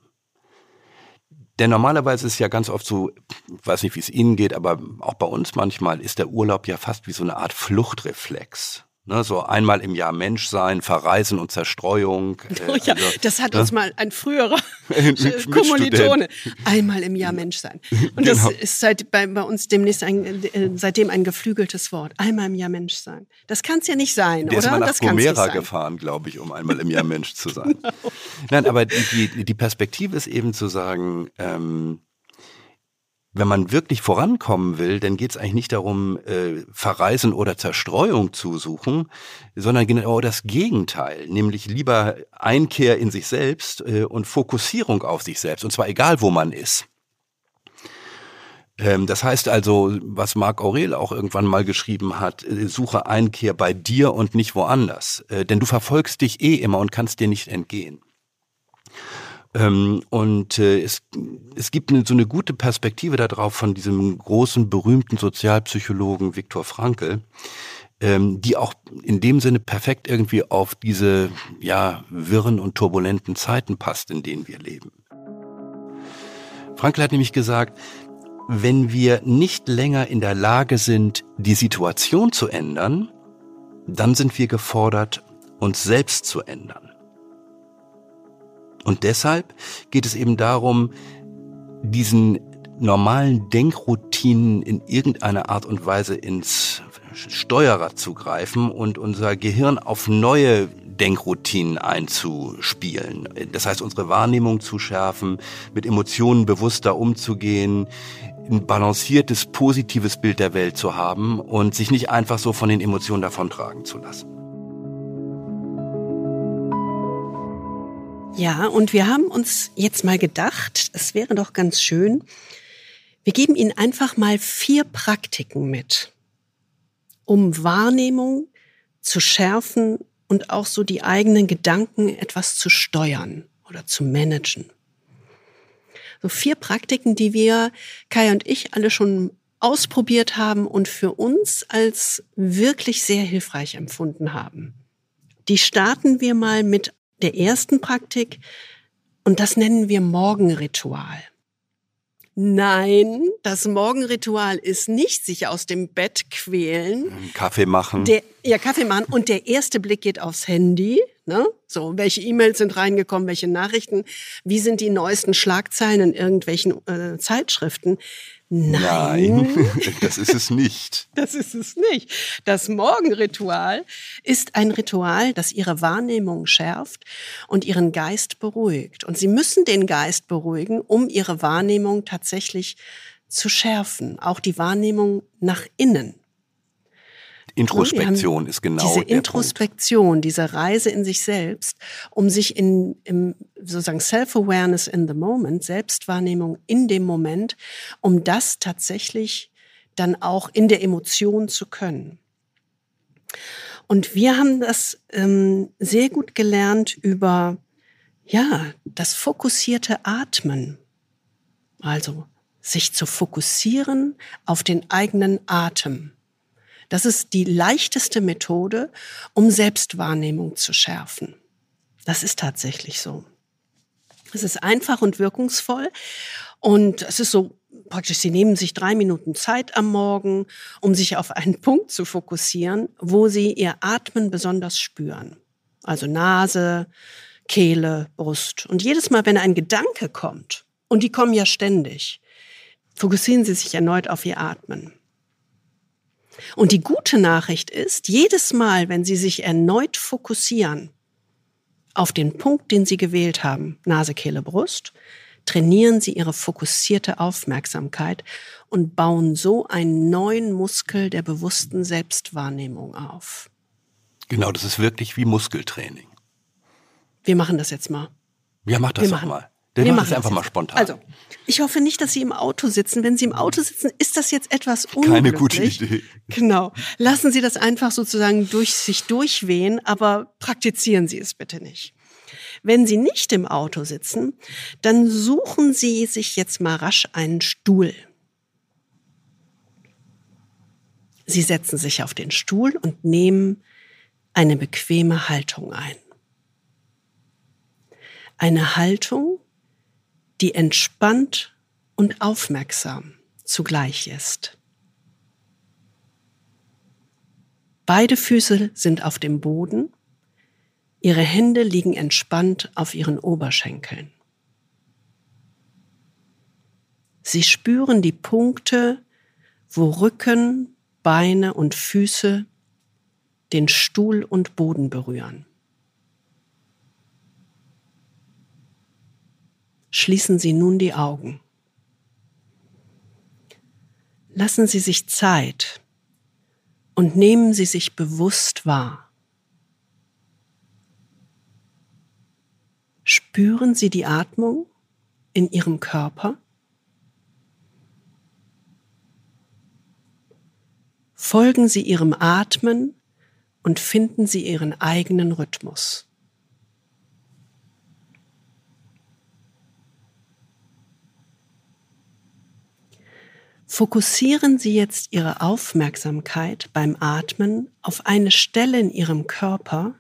Denn normalerweise ist ja ganz oft so, ich weiß nicht, wie es Ihnen geht, aber auch bei uns manchmal ist der Urlaub ja fast wie so eine Art Fluchtreflex. Ne, so einmal im Jahr Mensch sein, Verreisen und Zerstreuung. (laughs) Äh, oh ja, also, das hat ne? uns mal ein früherer (laughs) (laughs) Kommilitone. Einmal im Jahr Mensch sein. Und genau. das ist seit, bei, bei uns demnächst ein, äh, seitdem ein geflügeltes Wort. Einmal im Jahr Mensch sein. Das kann es ja nicht sein, Der oder? ist mal nach das Gomera gefahren, glaube ich, um einmal im Jahr Mensch zu sein. genau. Nein, aber die, die, die Perspektive ist eben zu sagen, ähm, wenn man wirklich vorankommen will, dann geht es eigentlich nicht darum, äh, Verreisen oder Zerstreuung zu suchen, sondern genau das Gegenteil, nämlich lieber Einkehr in sich selbst äh, und Fokussierung auf sich selbst, und zwar egal, wo man ist. Ähm, das heißt also, was Marc Aurel auch irgendwann mal geschrieben hat, äh, suche Einkehr bei dir und nicht woanders, äh, denn du verfolgst dich eh immer und kannst dir nicht entgehen. Ähm, und äh, es, es gibt so eine gute Perspektive darauf von diesem großen, berühmten Sozialpsychologen Viktor Frankl, ähm, die auch in dem Sinne perfekt irgendwie auf diese ja, wirren und turbulenten Zeiten passt, in denen wir leben. Frankl hat nämlich gesagt, wenn wir nicht länger in der Lage sind, die Situation zu ändern, dann sind wir gefordert, uns selbst zu ändern. Und deshalb geht es eben darum, diesen normalen Denkroutinen in irgendeiner Art und Weise ins Steuerrad zu greifen und unser Gehirn auf neue Denkroutinen einzuspielen. Das heißt, unsere Wahrnehmung zu schärfen, mit Emotionen bewusster umzugehen, ein balanciertes, positives Bild der Welt zu haben und sich nicht einfach so von den Emotionen davontragen zu lassen. Ja, und wir haben uns jetzt mal gedacht, es wäre doch ganz schön, wir geben Ihnen einfach mal vier Praktiken mit, um Wahrnehmung zu schärfen und auch so die eigenen Gedanken etwas zu steuern oder zu managen. So vier Praktiken, die wir, Kai und ich, alle schon ausprobiert haben und für uns als wirklich sehr hilfreich empfunden haben. Die starten wir mal mit der ersten Praktik und das nennen wir Morgenritual. Nein, das Morgenritual ist nicht sich aus dem Bett quälen. Kaffee machen. Der, ja, Kaffee machen. Und der erste Blick geht aufs Handy. Ne? So, welche E-Mails sind reingekommen, welche Nachrichten, wie sind die neuesten Schlagzeilen in irgendwelchen äh, Zeitschriften. Nein. Nein, (laughs) das ist es nicht. Das ist es nicht. Das Morgenritual ist ein Ritual, das ihre Wahrnehmung schärft und ihren Geist beruhigt. Und sie müssen den Geist beruhigen, um ihre Wahrnehmung tatsächlich zu schärfen, auch die Wahrnehmung nach innen. Introspektion ist genau diese Introspektion, Punkt. diese Reise in sich selbst, um sich in im, sozusagen Self-Awareness in the Moment, Selbstwahrnehmung in dem Moment, um das tatsächlich dann auch in der Emotion zu können. Und wir haben das ähm, sehr gut gelernt über ja das fokussierte Atmen, also sich zu fokussieren auf den eigenen Atem. Das ist die leichteste Methode, um Selbstwahrnehmung zu schärfen. Das ist tatsächlich so. Es ist einfach und wirkungsvoll und es ist so praktisch, Sie nehmen sich drei Minuten Zeit am Morgen, um sich auf einen (laughs) Punkt zu fokussieren, wo Sie Ihr Atmen besonders spüren. Also Nase, Kehle, Brust. Und jedes Mal, wenn ein Gedanke kommt, und die kommen ja ständig, fokussieren Sie sich erneut auf Ihr Atmen. Und die gute Nachricht ist, jedes Mal, wenn Sie sich erneut fokussieren auf den Punkt, den Sie gewählt haben, Nase, Kehle, Brust, trainieren Sie Ihre fokussierte Aufmerksamkeit und bauen so einen neuen Muskel der bewussten Selbstwahrnehmung auf. Genau, das ist wirklich wie Muskeltraining. Wir machen das jetzt mal. Ja, mach das Wir machen- mal. Wir machen es einfach mal spontan. Also, ich hoffe nicht, dass Sie im Auto sitzen. Wenn Sie im Auto sitzen, ist das jetzt etwas unglücklich. Keine gute Idee. Genau. Lassen Sie das einfach sozusagen durch sich durchwehen, aber praktizieren Sie es bitte nicht. Wenn Sie nicht im Auto sitzen, dann suchen Sie sich jetzt mal rasch einen Stuhl. Sie setzen sich auf den Stuhl und nehmen eine bequeme Haltung ein. Eine Haltung, die entspannt und aufmerksam zugleich ist. Beide Füße sind auf dem Boden, ihre Hände liegen entspannt auf ihren Oberschenkeln. Sie spüren die Punkte, wo Rücken, Beine und Füße den Stuhl und Boden berühren. Schließen Sie nun die Augen. Lassen Sie sich Zeit und nehmen Sie sich bewusst wahr. Spüren Sie die Atmung in Ihrem Körper? Folgen Sie Ihrem Atmen und finden Sie Ihren eigenen Rhythmus. Fokussieren Sie jetzt Ihre Aufmerksamkeit beim Atmen auf eine Stelle in Ihrem Körper,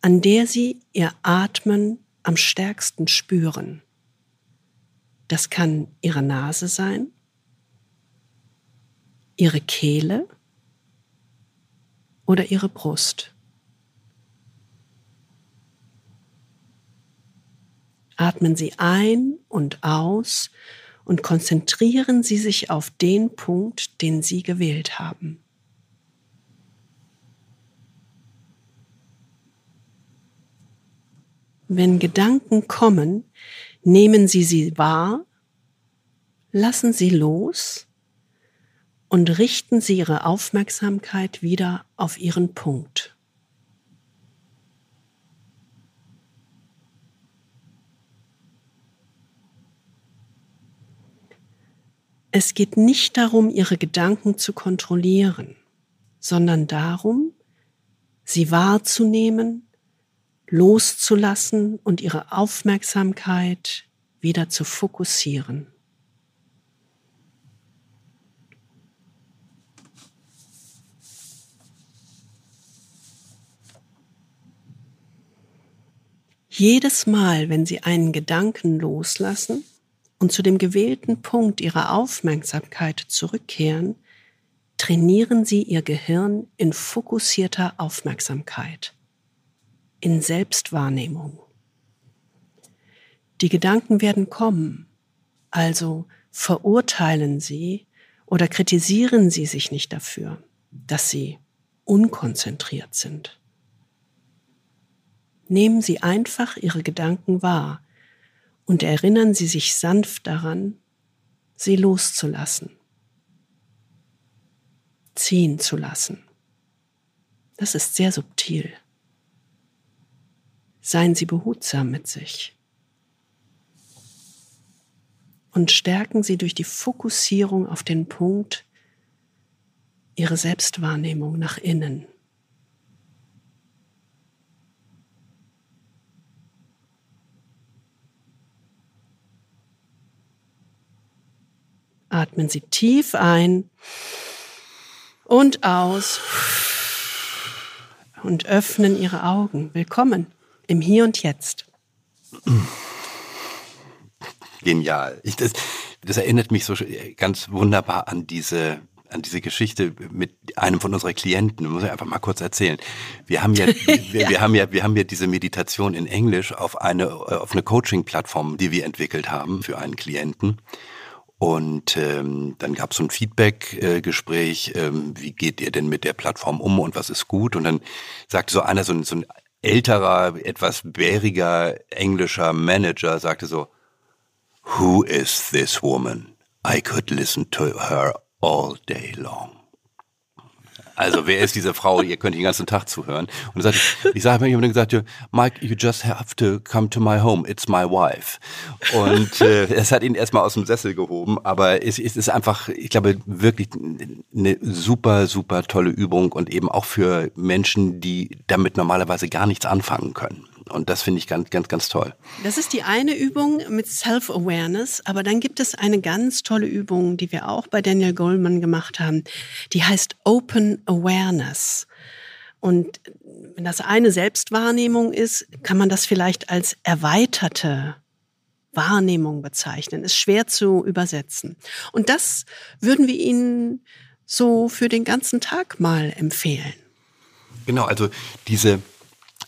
an der Sie Ihr Atmen am stärksten spüren. Das kann Ihre Nase sein, Ihre Kehle oder Ihre Brust. Atmen Sie ein und aus und konzentrieren Sie sich auf den Punkt, den Sie gewählt haben. Wenn Gedanken kommen, nehmen Sie sie wahr, lassen Sie los und richten Sie Ihre Aufmerksamkeit wieder auf Ihren Punkt. Es geht nicht darum, ihre Gedanken zu kontrollieren, sondern darum, sie wahrzunehmen, loszulassen und ihre Aufmerksamkeit wieder zu fokussieren. Jedes Mal, wenn Sie einen Gedanken loslassen, und zu dem gewählten Punkt ihrer Aufmerksamkeit zurückkehren, trainieren sie ihr Gehirn in fokussierter Aufmerksamkeit, in Selbstwahrnehmung. Die Gedanken werden kommen, also verurteilen sie oder kritisieren sie sich nicht dafür, dass sie unkonzentriert sind. Nehmen Sie einfach Ihre Gedanken wahr, und erinnern Sie sich sanft daran, sie loszulassen, ziehen zu lassen. Das ist sehr subtil. Seien Sie behutsam mit sich und stärken Sie durch die Fokussierung auf den Punkt Ihre Selbstwahrnehmung nach innen. Atmen Sie tief ein und aus und öffnen Ihre Augen. Willkommen im Hier und Jetzt. Genial. Ich, das, das erinnert mich so ganz wunderbar an diese an diese Geschichte mit einem von unseren Klienten, muss ich einfach mal kurz erzählen. Wir haben ja, (laughs) wir, Ja. wir haben ja, wir haben ja diese Meditation in Englisch auf eine, auf eine Coaching-Plattform, die wir entwickelt haben für einen Klienten. Und ähm, dann gab es so ein Feedback-Gespräch, ähm, wie geht ihr denn mit der Plattform um und was ist gut? Und dann sagte so einer, so ein, so ein älterer, etwas bäriger englischer Manager, sagte so, Who is this woman? I could listen to her all day long. Also wer ist diese Frau? Ihr könnt den ganzen Tag zuhören. Und sagt, ich sage mir jemand gesagt, Mike, you just have to come to my home. It's my wife. Und äh, es hat ihn erstmal aus dem Sessel gehoben, aber es, es ist einfach, ich glaube, wirklich eine super, super tolle Übung und eben auch für Menschen, die damit normalerweise gar nichts anfangen können. Und das finde ich ganz, ganz, ganz toll. Das ist die eine Übung mit Self-Awareness, aber dann gibt es eine ganz tolle Übung, die wir auch bei Daniel Goleman gemacht haben. Die heißt Open Awareness. Und wenn das eine Selbstwahrnehmung ist, kann man das vielleicht als erweiterte Wahrnehmung bezeichnen. Ist schwer zu übersetzen. Und das würden wir Ihnen so für den ganzen Tag mal empfehlen. Genau, also diese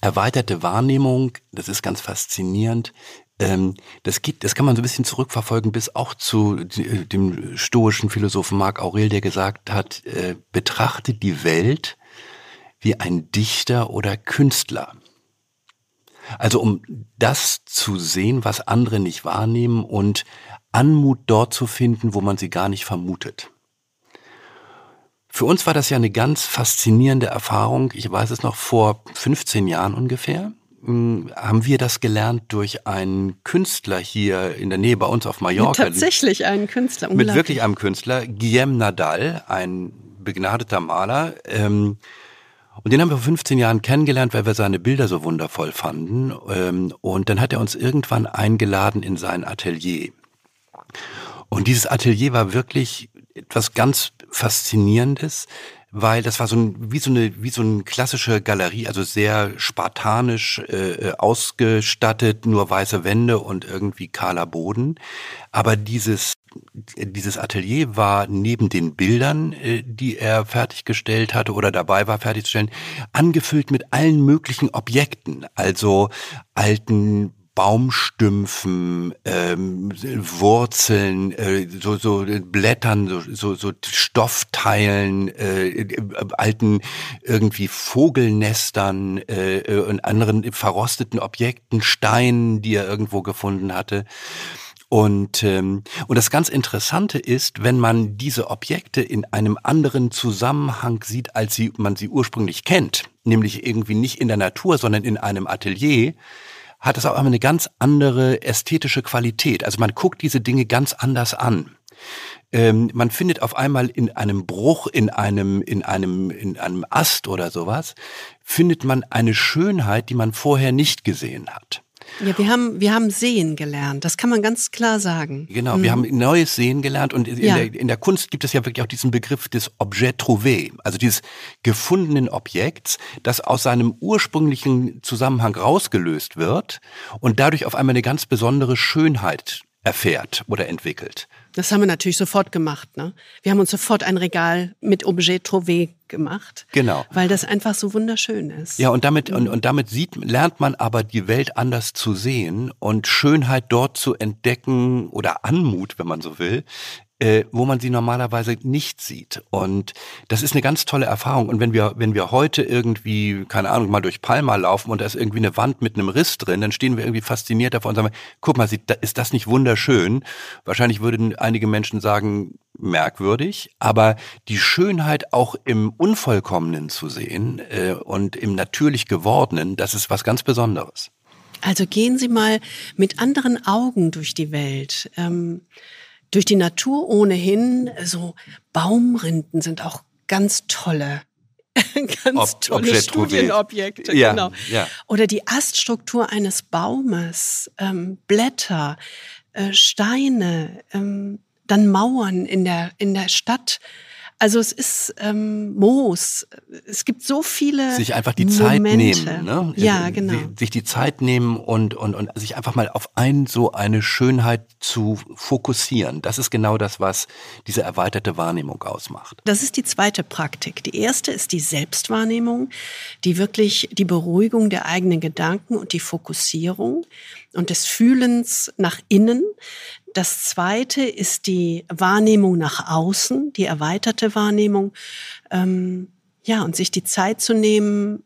erweiterte Wahrnehmung, das ist ganz faszinierend. Ähm, das geht, das kann man so ein bisschen zurückverfolgen bis auch zu äh, dem stoischen Philosophen Marc Aurel, der gesagt hat, äh, betrachtet die Welt wie ein Dichter oder Künstler. Also um das zu sehen, was andere nicht wahrnehmen und Anmut dort zu finden, wo man sie gar nicht vermutet. Für uns war das ja eine ganz faszinierende Erfahrung. Ich weiß es noch vor 15 Jahren ungefähr hm, haben wir das gelernt durch einen Künstler hier in der Nähe bei uns auf Mallorca. Tatsächlich einen Künstler. Mit wirklich einem Künstler, Guillaume Nadal, ein begnadeter Maler. Ähm, und den haben wir vor 15 Jahren kennengelernt, weil wir seine Bilder so wundervoll fanden. Ähm, und dann hat er uns irgendwann eingeladen in sein Atelier. Und dieses Atelier war wirklich etwas ganz Faszinierendes, weil das war so ein, wie so eine, wie so eine klassische Galerie, also sehr spartanisch äh, ausgestattet, nur weiße Wände und irgendwie kahler Boden. Aber dieses, dieses Atelier war neben den Bildern, äh, die er fertiggestellt hatte oder dabei war fertigzustellen, angefüllt mit allen möglichen Objekten, also alten Baumstümpfen, ähm, Wurzeln, äh, so, so Blättern, so, so, so Stoffteilen, äh, alten irgendwie Vogelnestern äh, und anderen verrosteten Objekten, Steinen, die er irgendwo gefunden hatte. Und, ähm, und das ganz Interessante ist, wenn man diese Objekte in einem anderen Zusammenhang sieht, als sie, man sie ursprünglich kennt, nämlich irgendwie nicht in der Natur, sondern in einem Atelier, hat es auch eine ganz andere ästhetische Qualität. Also man guckt diese Dinge ganz anders an. Ähm, man findet auf einmal in einem Bruch, in einem, in einem, in einem Ast oder sowas, findet man eine Schönheit, die man vorher nicht gesehen hat. Ja, wir haben, wir haben sehen gelernt. Das kann man ganz klar sagen. Genau, mhm. wir haben neues Sehen gelernt und in, ja. der, in, der, Kunst gibt es ja wirklich auch diesen Begriff des Objet trouvé, also dieses gefundenen Objekts, das aus seinem ursprünglichen Zusammenhang rausgelöst wird und dadurch auf einmal eine ganz besondere Schönheit erfährt oder entwickelt. Das haben wir natürlich sofort gemacht. Ne? Wir haben uns sofort ein Regal mit Objet Trouvé gemacht. Genau. Weil das einfach so wunderschön ist. Ja, und damit, und, und damit sieht, lernt man aber die Welt anders zu sehen und Schönheit dort zu entdecken oder Anmut, wenn man so will, äh, wo man sie normalerweise nicht sieht. Und das ist eine ganz tolle Erfahrung. Und wenn wir, wenn wir heute irgendwie, keine Ahnung, mal durch Palma laufen und da ist irgendwie eine Wand mit einem Riss drin, dann stehen wir irgendwie fasziniert davor und sagen, guck mal, ist das nicht wunderschön? Wahrscheinlich würden einige Menschen sagen, merkwürdig, aber die Schönheit auch im Unvollkommenen zu sehen äh, und im natürlich gewordenen, das ist was ganz Besonderes. Also gehen Sie mal mit anderen Augen durch die Welt. Ähm durch die Natur ohnehin, so Baumrinden sind auch ganz tolle (laughs) ganz Ob tolle Studienobjekte. Ja, genau. Ja. Oder die Aststruktur eines Baumes, ähm, Blätter, äh, Steine, ähm, dann Mauern in der, in der Stadt. Also es ist ähm, Moos. Es gibt so viele sich einfach die Zeit Momente. nehmen, ne? Ja, genau. Sich die Zeit nehmen und und und sich einfach mal auf ein so eine Schönheit zu fokussieren. Das ist genau das, was diese erweiterte Wahrnehmung ausmacht. Das ist die zweite Praktik. Die erste ist die Selbstwahrnehmung, die wirklich die Beruhigung der eigenen Gedanken und die Fokussierung und des Fühlens nach innen Das zweite ist die Wahrnehmung nach außen, die erweiterte Wahrnehmung. Ähm, ja, und sich die Zeit zu nehmen,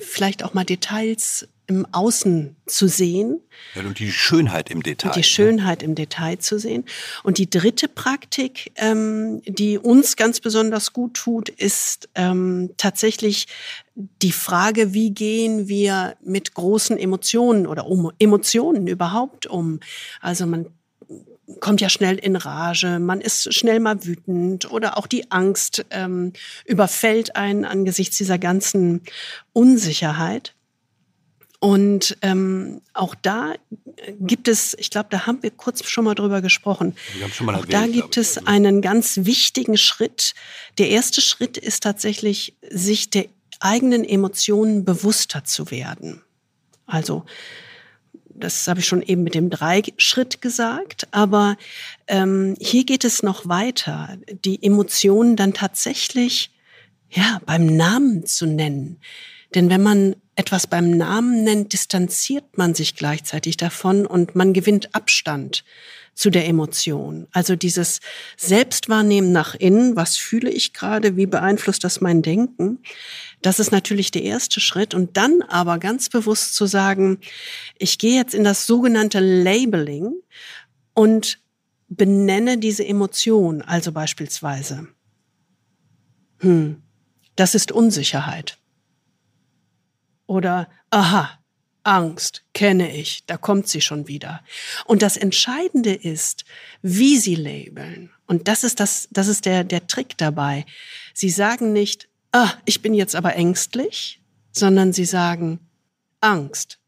vielleicht auch mal Details im Außen zu sehen. Ja, und die Schönheit im Detail. Und die ne? Schönheit im Detail zu sehen. Und die dritte Praktik, ähm, die uns ganz besonders gut tut, ist ähm, tatsächlich die Frage, wie gehen wir mit großen Emotionen oder um Emotionen überhaupt um. Also man kommt ja schnell in Rage, man ist schnell mal wütend oder auch die Angst ähm, überfällt einen angesichts dieser ganzen Unsicherheit. Und ähm, auch da gibt es, ich glaube, da haben wir kurz schon mal drüber gesprochen. Wir haben schon mal auch erwähnt, da gibt es einen ganz wichtigen Schritt. Der erste Schritt ist tatsächlich, sich der eigenen Emotionen bewusster zu werden. Also das habe ich schon eben mit dem Dreischritt gesagt, aber ähm, hier geht es noch weiter, die Emotionen dann tatsächlich ja beim Namen zu nennen. Denn wenn man etwas beim Namen nennt, distanziert man sich gleichzeitig davon und man gewinnt Abstand zu der Emotion. Also dieses Selbstwahrnehmen nach innen, was fühle ich gerade, wie beeinflusst das mein Denken, das ist natürlich der erste Schritt. Und dann aber ganz bewusst zu sagen, ich gehe jetzt in das sogenannte Labeling und benenne diese Emotion, also beispielsweise, hm, das ist Unsicherheit. Oder, aha, Angst, kenne ich, da kommt sie schon wieder. Und das Entscheidende ist, wie sie labeln. Und das ist das, das ist der, der Trick dabei. Sie sagen nicht, ah, ich bin jetzt aber ängstlich, sondern sie sagen, Angst,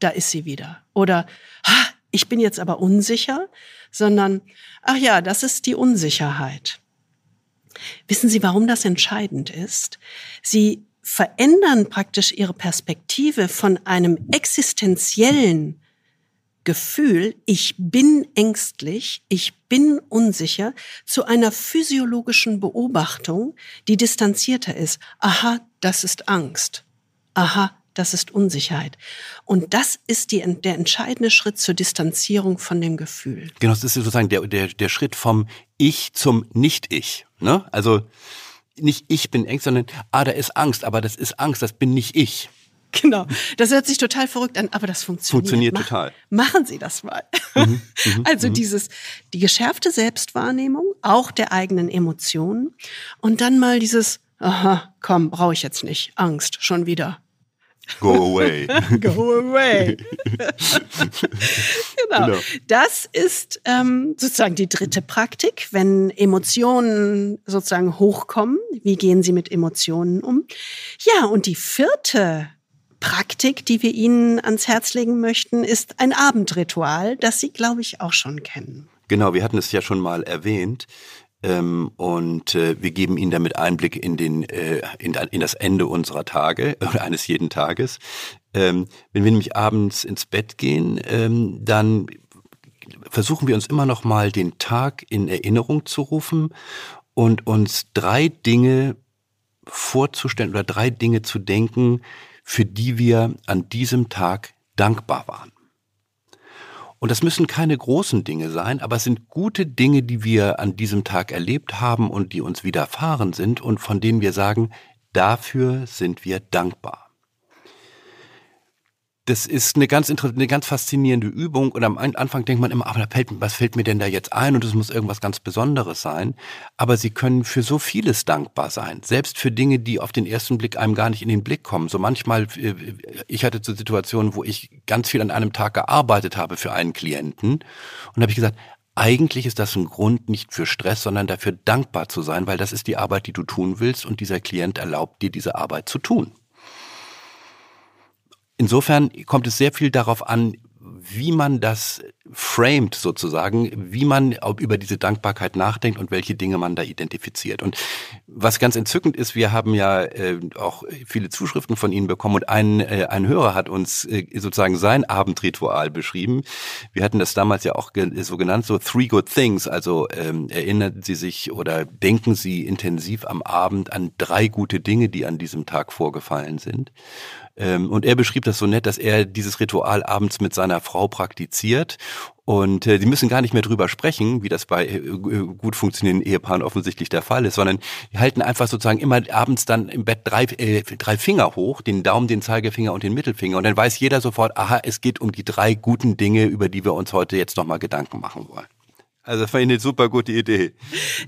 da ist sie wieder. Oder, ah, ich bin jetzt aber unsicher, sondern, ach ja, das ist die Unsicherheit. Wissen Sie, warum das entscheidend ist? Sie verändern praktisch ihre Perspektive von einem existenziellen Gefühl, ich bin ängstlich, ich bin unsicher, zu einer physiologischen Beobachtung, die distanzierter ist. Aha, das ist Angst. Aha, das ist Unsicherheit. Und das ist die, der entscheidende Schritt zur Distanzierung von dem Gefühl. Genau, das ist sozusagen der, der, der Schritt vom Ich zum Nicht-Ich. Ne? Also nicht ich bin ängstlich, sondern ah, da ist Angst, aber das ist Angst, das bin nicht ich. Genau. Das hört sich total verrückt an, aber das funktioniert. Funktioniert Mach, total. Machen Sie das mal. Mhm, (laughs) mhm also mhm. dieses, die geschärfte Selbstwahrnehmung, auch der eigenen Emotionen und dann mal dieses, aha, komm, brauche ich jetzt nicht. Angst, schon wieder. Go away. (laughs) Go away. (laughs) genau. genau. Das ist ähm, sozusagen die dritte Praktik, wenn Emotionen sozusagen hochkommen. Wie gehen Sie mit Emotionen um? Ja, und die vierte Praktik, die wir Ihnen ans Herz legen möchten, ist ein Abendritual, das Sie, glaube ich, auch schon kennen. Genau, wir hatten es ja schon mal erwähnt. Ähm, und äh, wir geben Ihnen damit Einblick in, den, äh, in, in das Ende unserer Tage (laughs) oder eines jeden Tages. Ähm, wenn wir nämlich abends ins Bett gehen, ähm, dann versuchen wir uns immer noch mal den Tag in Erinnerung zu rufen und uns drei Dinge vorzustellen oder drei Dinge zu denken, für die wir an diesem Tag dankbar waren. Und das müssen keine großen Dinge sein, aber es sind gute Dinge, die wir an diesem Tag erlebt haben und die uns widerfahren sind und von denen wir sagen, dafür sind wir dankbar das ist eine ganz eine ganz faszinierende Übung und am Anfang denkt man immer, aber fällt, was fällt mir denn da jetzt ein und es muss irgendwas ganz Besonderes sein. Aber sie können für so vieles dankbar sein, selbst für Dinge, die auf den ersten Blick einem gar nicht in den Blick kommen. So manchmal, äh, ich hatte so Situationen, wo ich ganz viel an einem Tag gearbeitet habe für einen Klienten und habe ich gesagt, eigentlich ist das ein Grund nicht für Stress, sondern dafür dankbar zu sein, weil das ist die Arbeit, die du tun willst und dieser Klient erlaubt dir diese Arbeit zu tun. Insofern kommt es sehr viel darauf an, wie man das framed sozusagen, wie man über diese Dankbarkeit nachdenkt und welche Dinge man da identifiziert. Und was ganz entzückend ist, wir haben ja äh, auch viele Zuschriften von Ihnen bekommen und ein, äh, ein Hörer hat uns äh, sozusagen sein Abendritual beschrieben. Wir hatten das damals ja auch so genannt, so Three Good Things, also ähm, erinnern Sie sich oder denken Sie intensiv am Abend an drei gute Dinge, die an diesem Tag vorgefallen sind. Ähm, und er beschrieb das so nett, dass er dieses Ritual abends mit seiner Frau praktiziert Und äh, die müssen gar nicht mehr drüber sprechen, wie das bei äh, gut funktionierenden Ehepaaren offensichtlich der Fall ist, sondern die halten einfach sozusagen immer abends dann im Bett drei, äh, drei Finger hoch, den Daumen, den Zeigefinger und den Mittelfinger. Und dann weiß jeder sofort, aha, es geht um die drei guten Dinge, über die wir uns heute jetzt nochmal Gedanken machen wollen. Also das fand ich eine super gute Idee.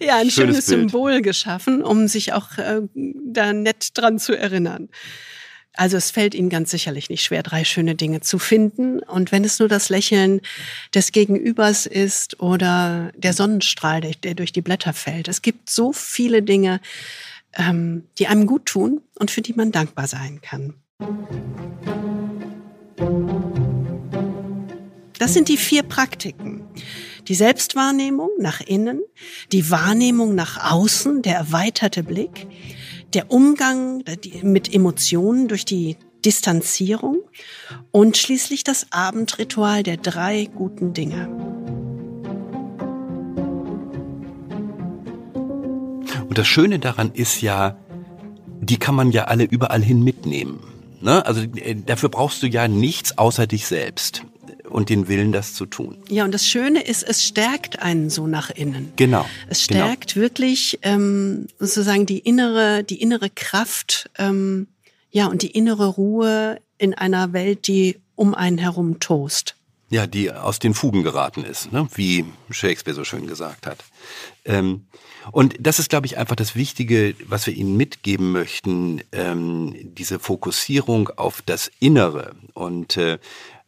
Ja, ein schönes, schönes Symbol geschaffen, um sich auch äh, da nett dran zu erinnern. Also es fällt Ihnen ganz sicherlich nicht schwer, drei schöne Dinge zu finden. Und wenn es nur das Lächeln des Gegenübers ist oder der Sonnenstrahl, der durch die Blätter fällt. Es gibt so viele Dinge, ähm, die einem gut tun und für die man dankbar sein kann. Das sind die vier Praktiken. Die Selbstwahrnehmung nach innen, die Wahrnehmung nach außen, der erweiterte Blick, der Umgang mit Emotionen durch die Distanzierung und schließlich das Abendritual der drei guten Dinge. Und das Schöne daran ist ja, die kann man ja alle überall hin mitnehmen. Ne? Also äh, dafür brauchst du ja nichts außer dich selbst und den Willen, das zu tun. Ja, und das Schöne ist, es stärkt einen so nach innen. Genau. Es genau. stärkt genau. wirklich ähm, sozusagen die innere, die innere Kraft, ähm, ja, und die innere Ruhe in einer Welt, die um einen herum tost. Ja, die aus den Fugen geraten ist, ne? wie Shakespeare so schön gesagt hat. Ähm, und das ist, glaube ich, einfach das Wichtige, was wir Ihnen mitgeben möchten, ähm, diese Fokussierung auf das Innere. Und äh,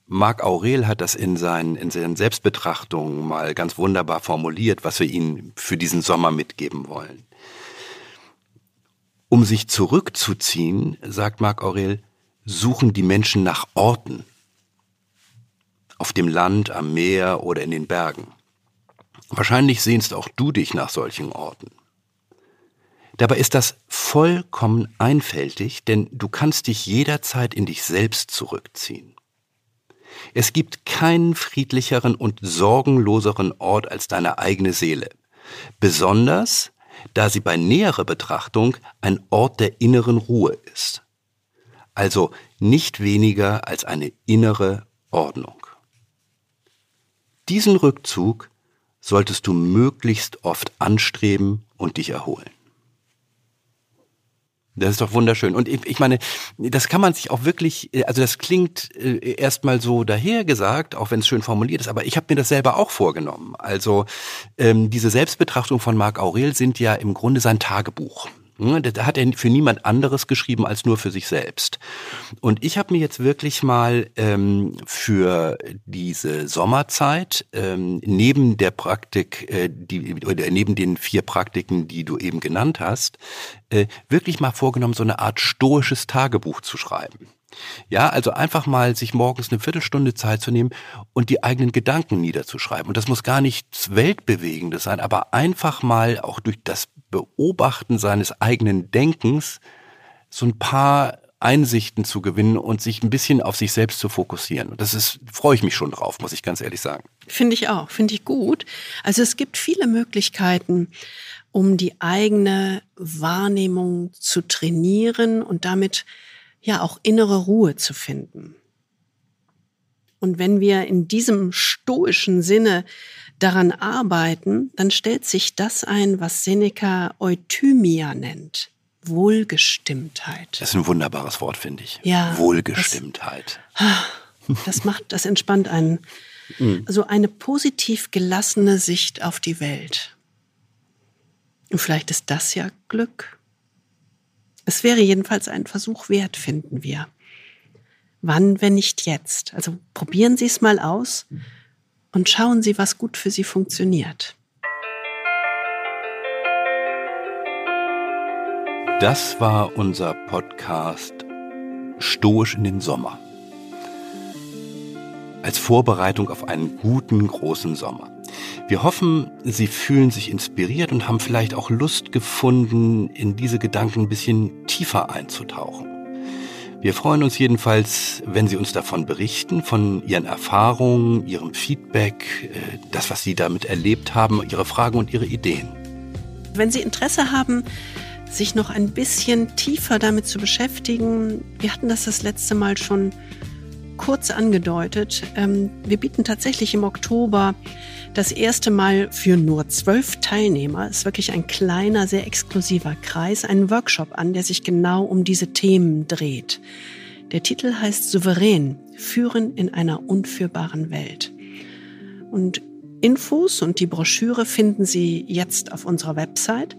Marc Aurel hat das in seinen, in seinen Selbstbetrachtungen mal ganz wunderbar formuliert, was wir Ihnen für diesen Sommer mitgeben wollen. Um sich zurückzuziehen, sagt Marc Aurel, suchen die Menschen nach Orten. Auf dem Land, am Meer oder in den Bergen. Wahrscheinlich sehnst auch du dich nach solchen Orten. Dabei ist das vollkommen einfältig, denn du kannst dich jederzeit in dich selbst zurückziehen. Es gibt keinen friedlicheren und sorgenloseren Ort als deine eigene Seele. Besonders, da sie bei näherer Betrachtung ein Ort der inneren Ruhe ist. Also nicht weniger als eine innere Ordnung. Diesen Rückzug solltest du möglichst oft anstreben und dich erholen. Das ist doch wunderschön. Und ich, meine, das kann man sich auch wirklich, also das klingt äh, erstmal so dahergesagt, auch wenn es schön formuliert ist, aber ich habe mir das selber auch vorgenommen. Also ähm, diese Selbstbetrachtung von Marc Aurel sind ja im Grunde sein Tagebuch. Hm, da hat er für niemand anderes geschrieben als nur für sich selbst. Und ich habe mir jetzt wirklich mal ähm, für diese Sommerzeit ähm, neben der Praktik, äh, die, oder neben den vier Praktiken, die du eben genannt hast, äh, wirklich mal vorgenommen, so eine Art stoisches Tagebuch zu schreiben. Ja, also einfach mal sich morgens eine Viertelstunde Zeit zu nehmen und die eigenen Gedanken niederzuschreiben. Und das muss gar nichts Weltbewegendes sein, aber einfach mal auch durch das Beobachten seines eigenen Denkens so ein paar Einsichten zu gewinnen und sich ein bisschen auf sich selbst zu fokussieren. Und das ist, freue ich mich schon drauf, muss ich ganz ehrlich sagen. Finde ich auch, finde ich gut. Also es gibt viele Möglichkeiten, um die eigene Wahrnehmung zu trainieren und damit ja auch innere Ruhe zu finden. Und wenn wir in diesem stoischen Sinne daran arbeiten, dann stellt sich das ein, was Seneca Euthymia nennt. Wohlgestimmtheit. Das ist ein wunderbares Wort, finde ich. Ja. Wohlgestimmtheit. Das, das macht, das entspannt einen. Mhm. So eine positiv gelassene Sicht auf die Welt. Und vielleicht ist das ja Glück. Es wäre jedenfalls ein Versuch wert, finden wir. Wann, wenn nicht jetzt? Also probieren Sie es mal aus und schauen Sie, was gut für Sie funktioniert. Das war unser Podcast Stoisch in den Sommer. Als Vorbereitung auf einen guten, großen Sommer. Wir hoffen, Sie fühlen sich inspiriert und haben vielleicht auch Lust gefunden, in diese Gedanken ein bisschen tiefer einzutauchen. Wir freuen uns jedenfalls, wenn Sie uns davon berichten, von Ihren Erfahrungen, Ihrem Feedback, äh, das, was Sie damit erlebt haben, Ihre Fragen und Ihre Ideen. Wenn Sie Interesse haben, sich noch ein bisschen tiefer damit zu beschäftigen, wir hatten das das letzte Mal schon kurz angedeutet, ähm, wir bieten tatsächlich im Oktober das erste Mal für nur zwölf Teilnehmer, ist wirklich ein kleiner, sehr exklusiver Kreis, einen Workshop an, der sich genau um diese Themen dreht. Der Titel heißt Souverän, Führen in einer unführbaren Welt. Und Infos und die Broschüre finden Sie jetzt auf unserer Website.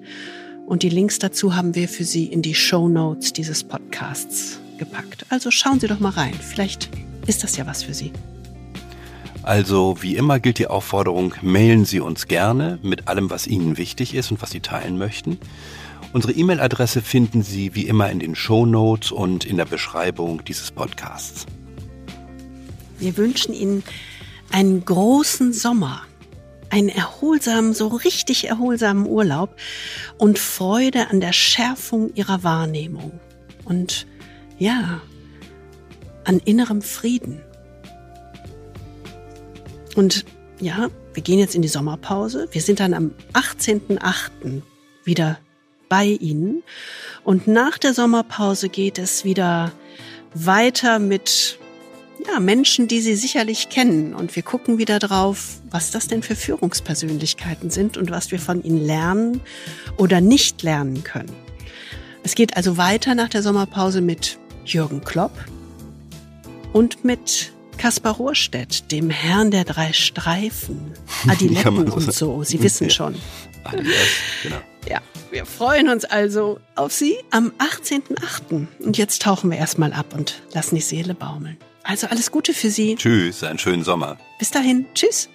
Und die Links dazu haben wir für Sie in die Show Notes dieses Podcasts gepackt. Also schauen Sie doch mal rein. Vielleicht ist das ja was für Sie. Also wie immer gilt die Aufforderung, mailen Sie uns gerne mit allem, was Ihnen wichtig ist und was Sie teilen möchten. Unsere E-Mail-Adresse finden Sie wie immer in den Show Notes und in der Beschreibung dieses Podcasts. Wir wünschen Ihnen einen großen Sommer einen erholsamen, so richtig erholsamen Urlaub und Freude an der Schärfung ihrer Wahrnehmung und ja, an innerem Frieden. Und ja, wir gehen jetzt in die Sommerpause. Wir sind dann am 18.08. wieder bei Ihnen. Und nach der Sommerpause geht es wieder weiter mit ja, Menschen, die Sie sicherlich kennen. Und wir gucken wieder drauf, was das denn für Führungspersönlichkeiten sind und was wir von ihnen lernen oder nicht lernen können. Es geht also weiter nach der Sommerpause mit Jürgen Klopp und mit Kaspar Rohrstedt, dem Herrn der drei Streifen, (laughs) Adiletten und so. Sie wissen schon. Adidas, genau. Ja, wir freuen uns also auf Sie am 18.08. Und jetzt tauchen wir erstmal ab und lassen die Seele baumeln. Also alles Gute für Sie. Tschüss, einen schönen Sommer. Bis dahin. Tschüss.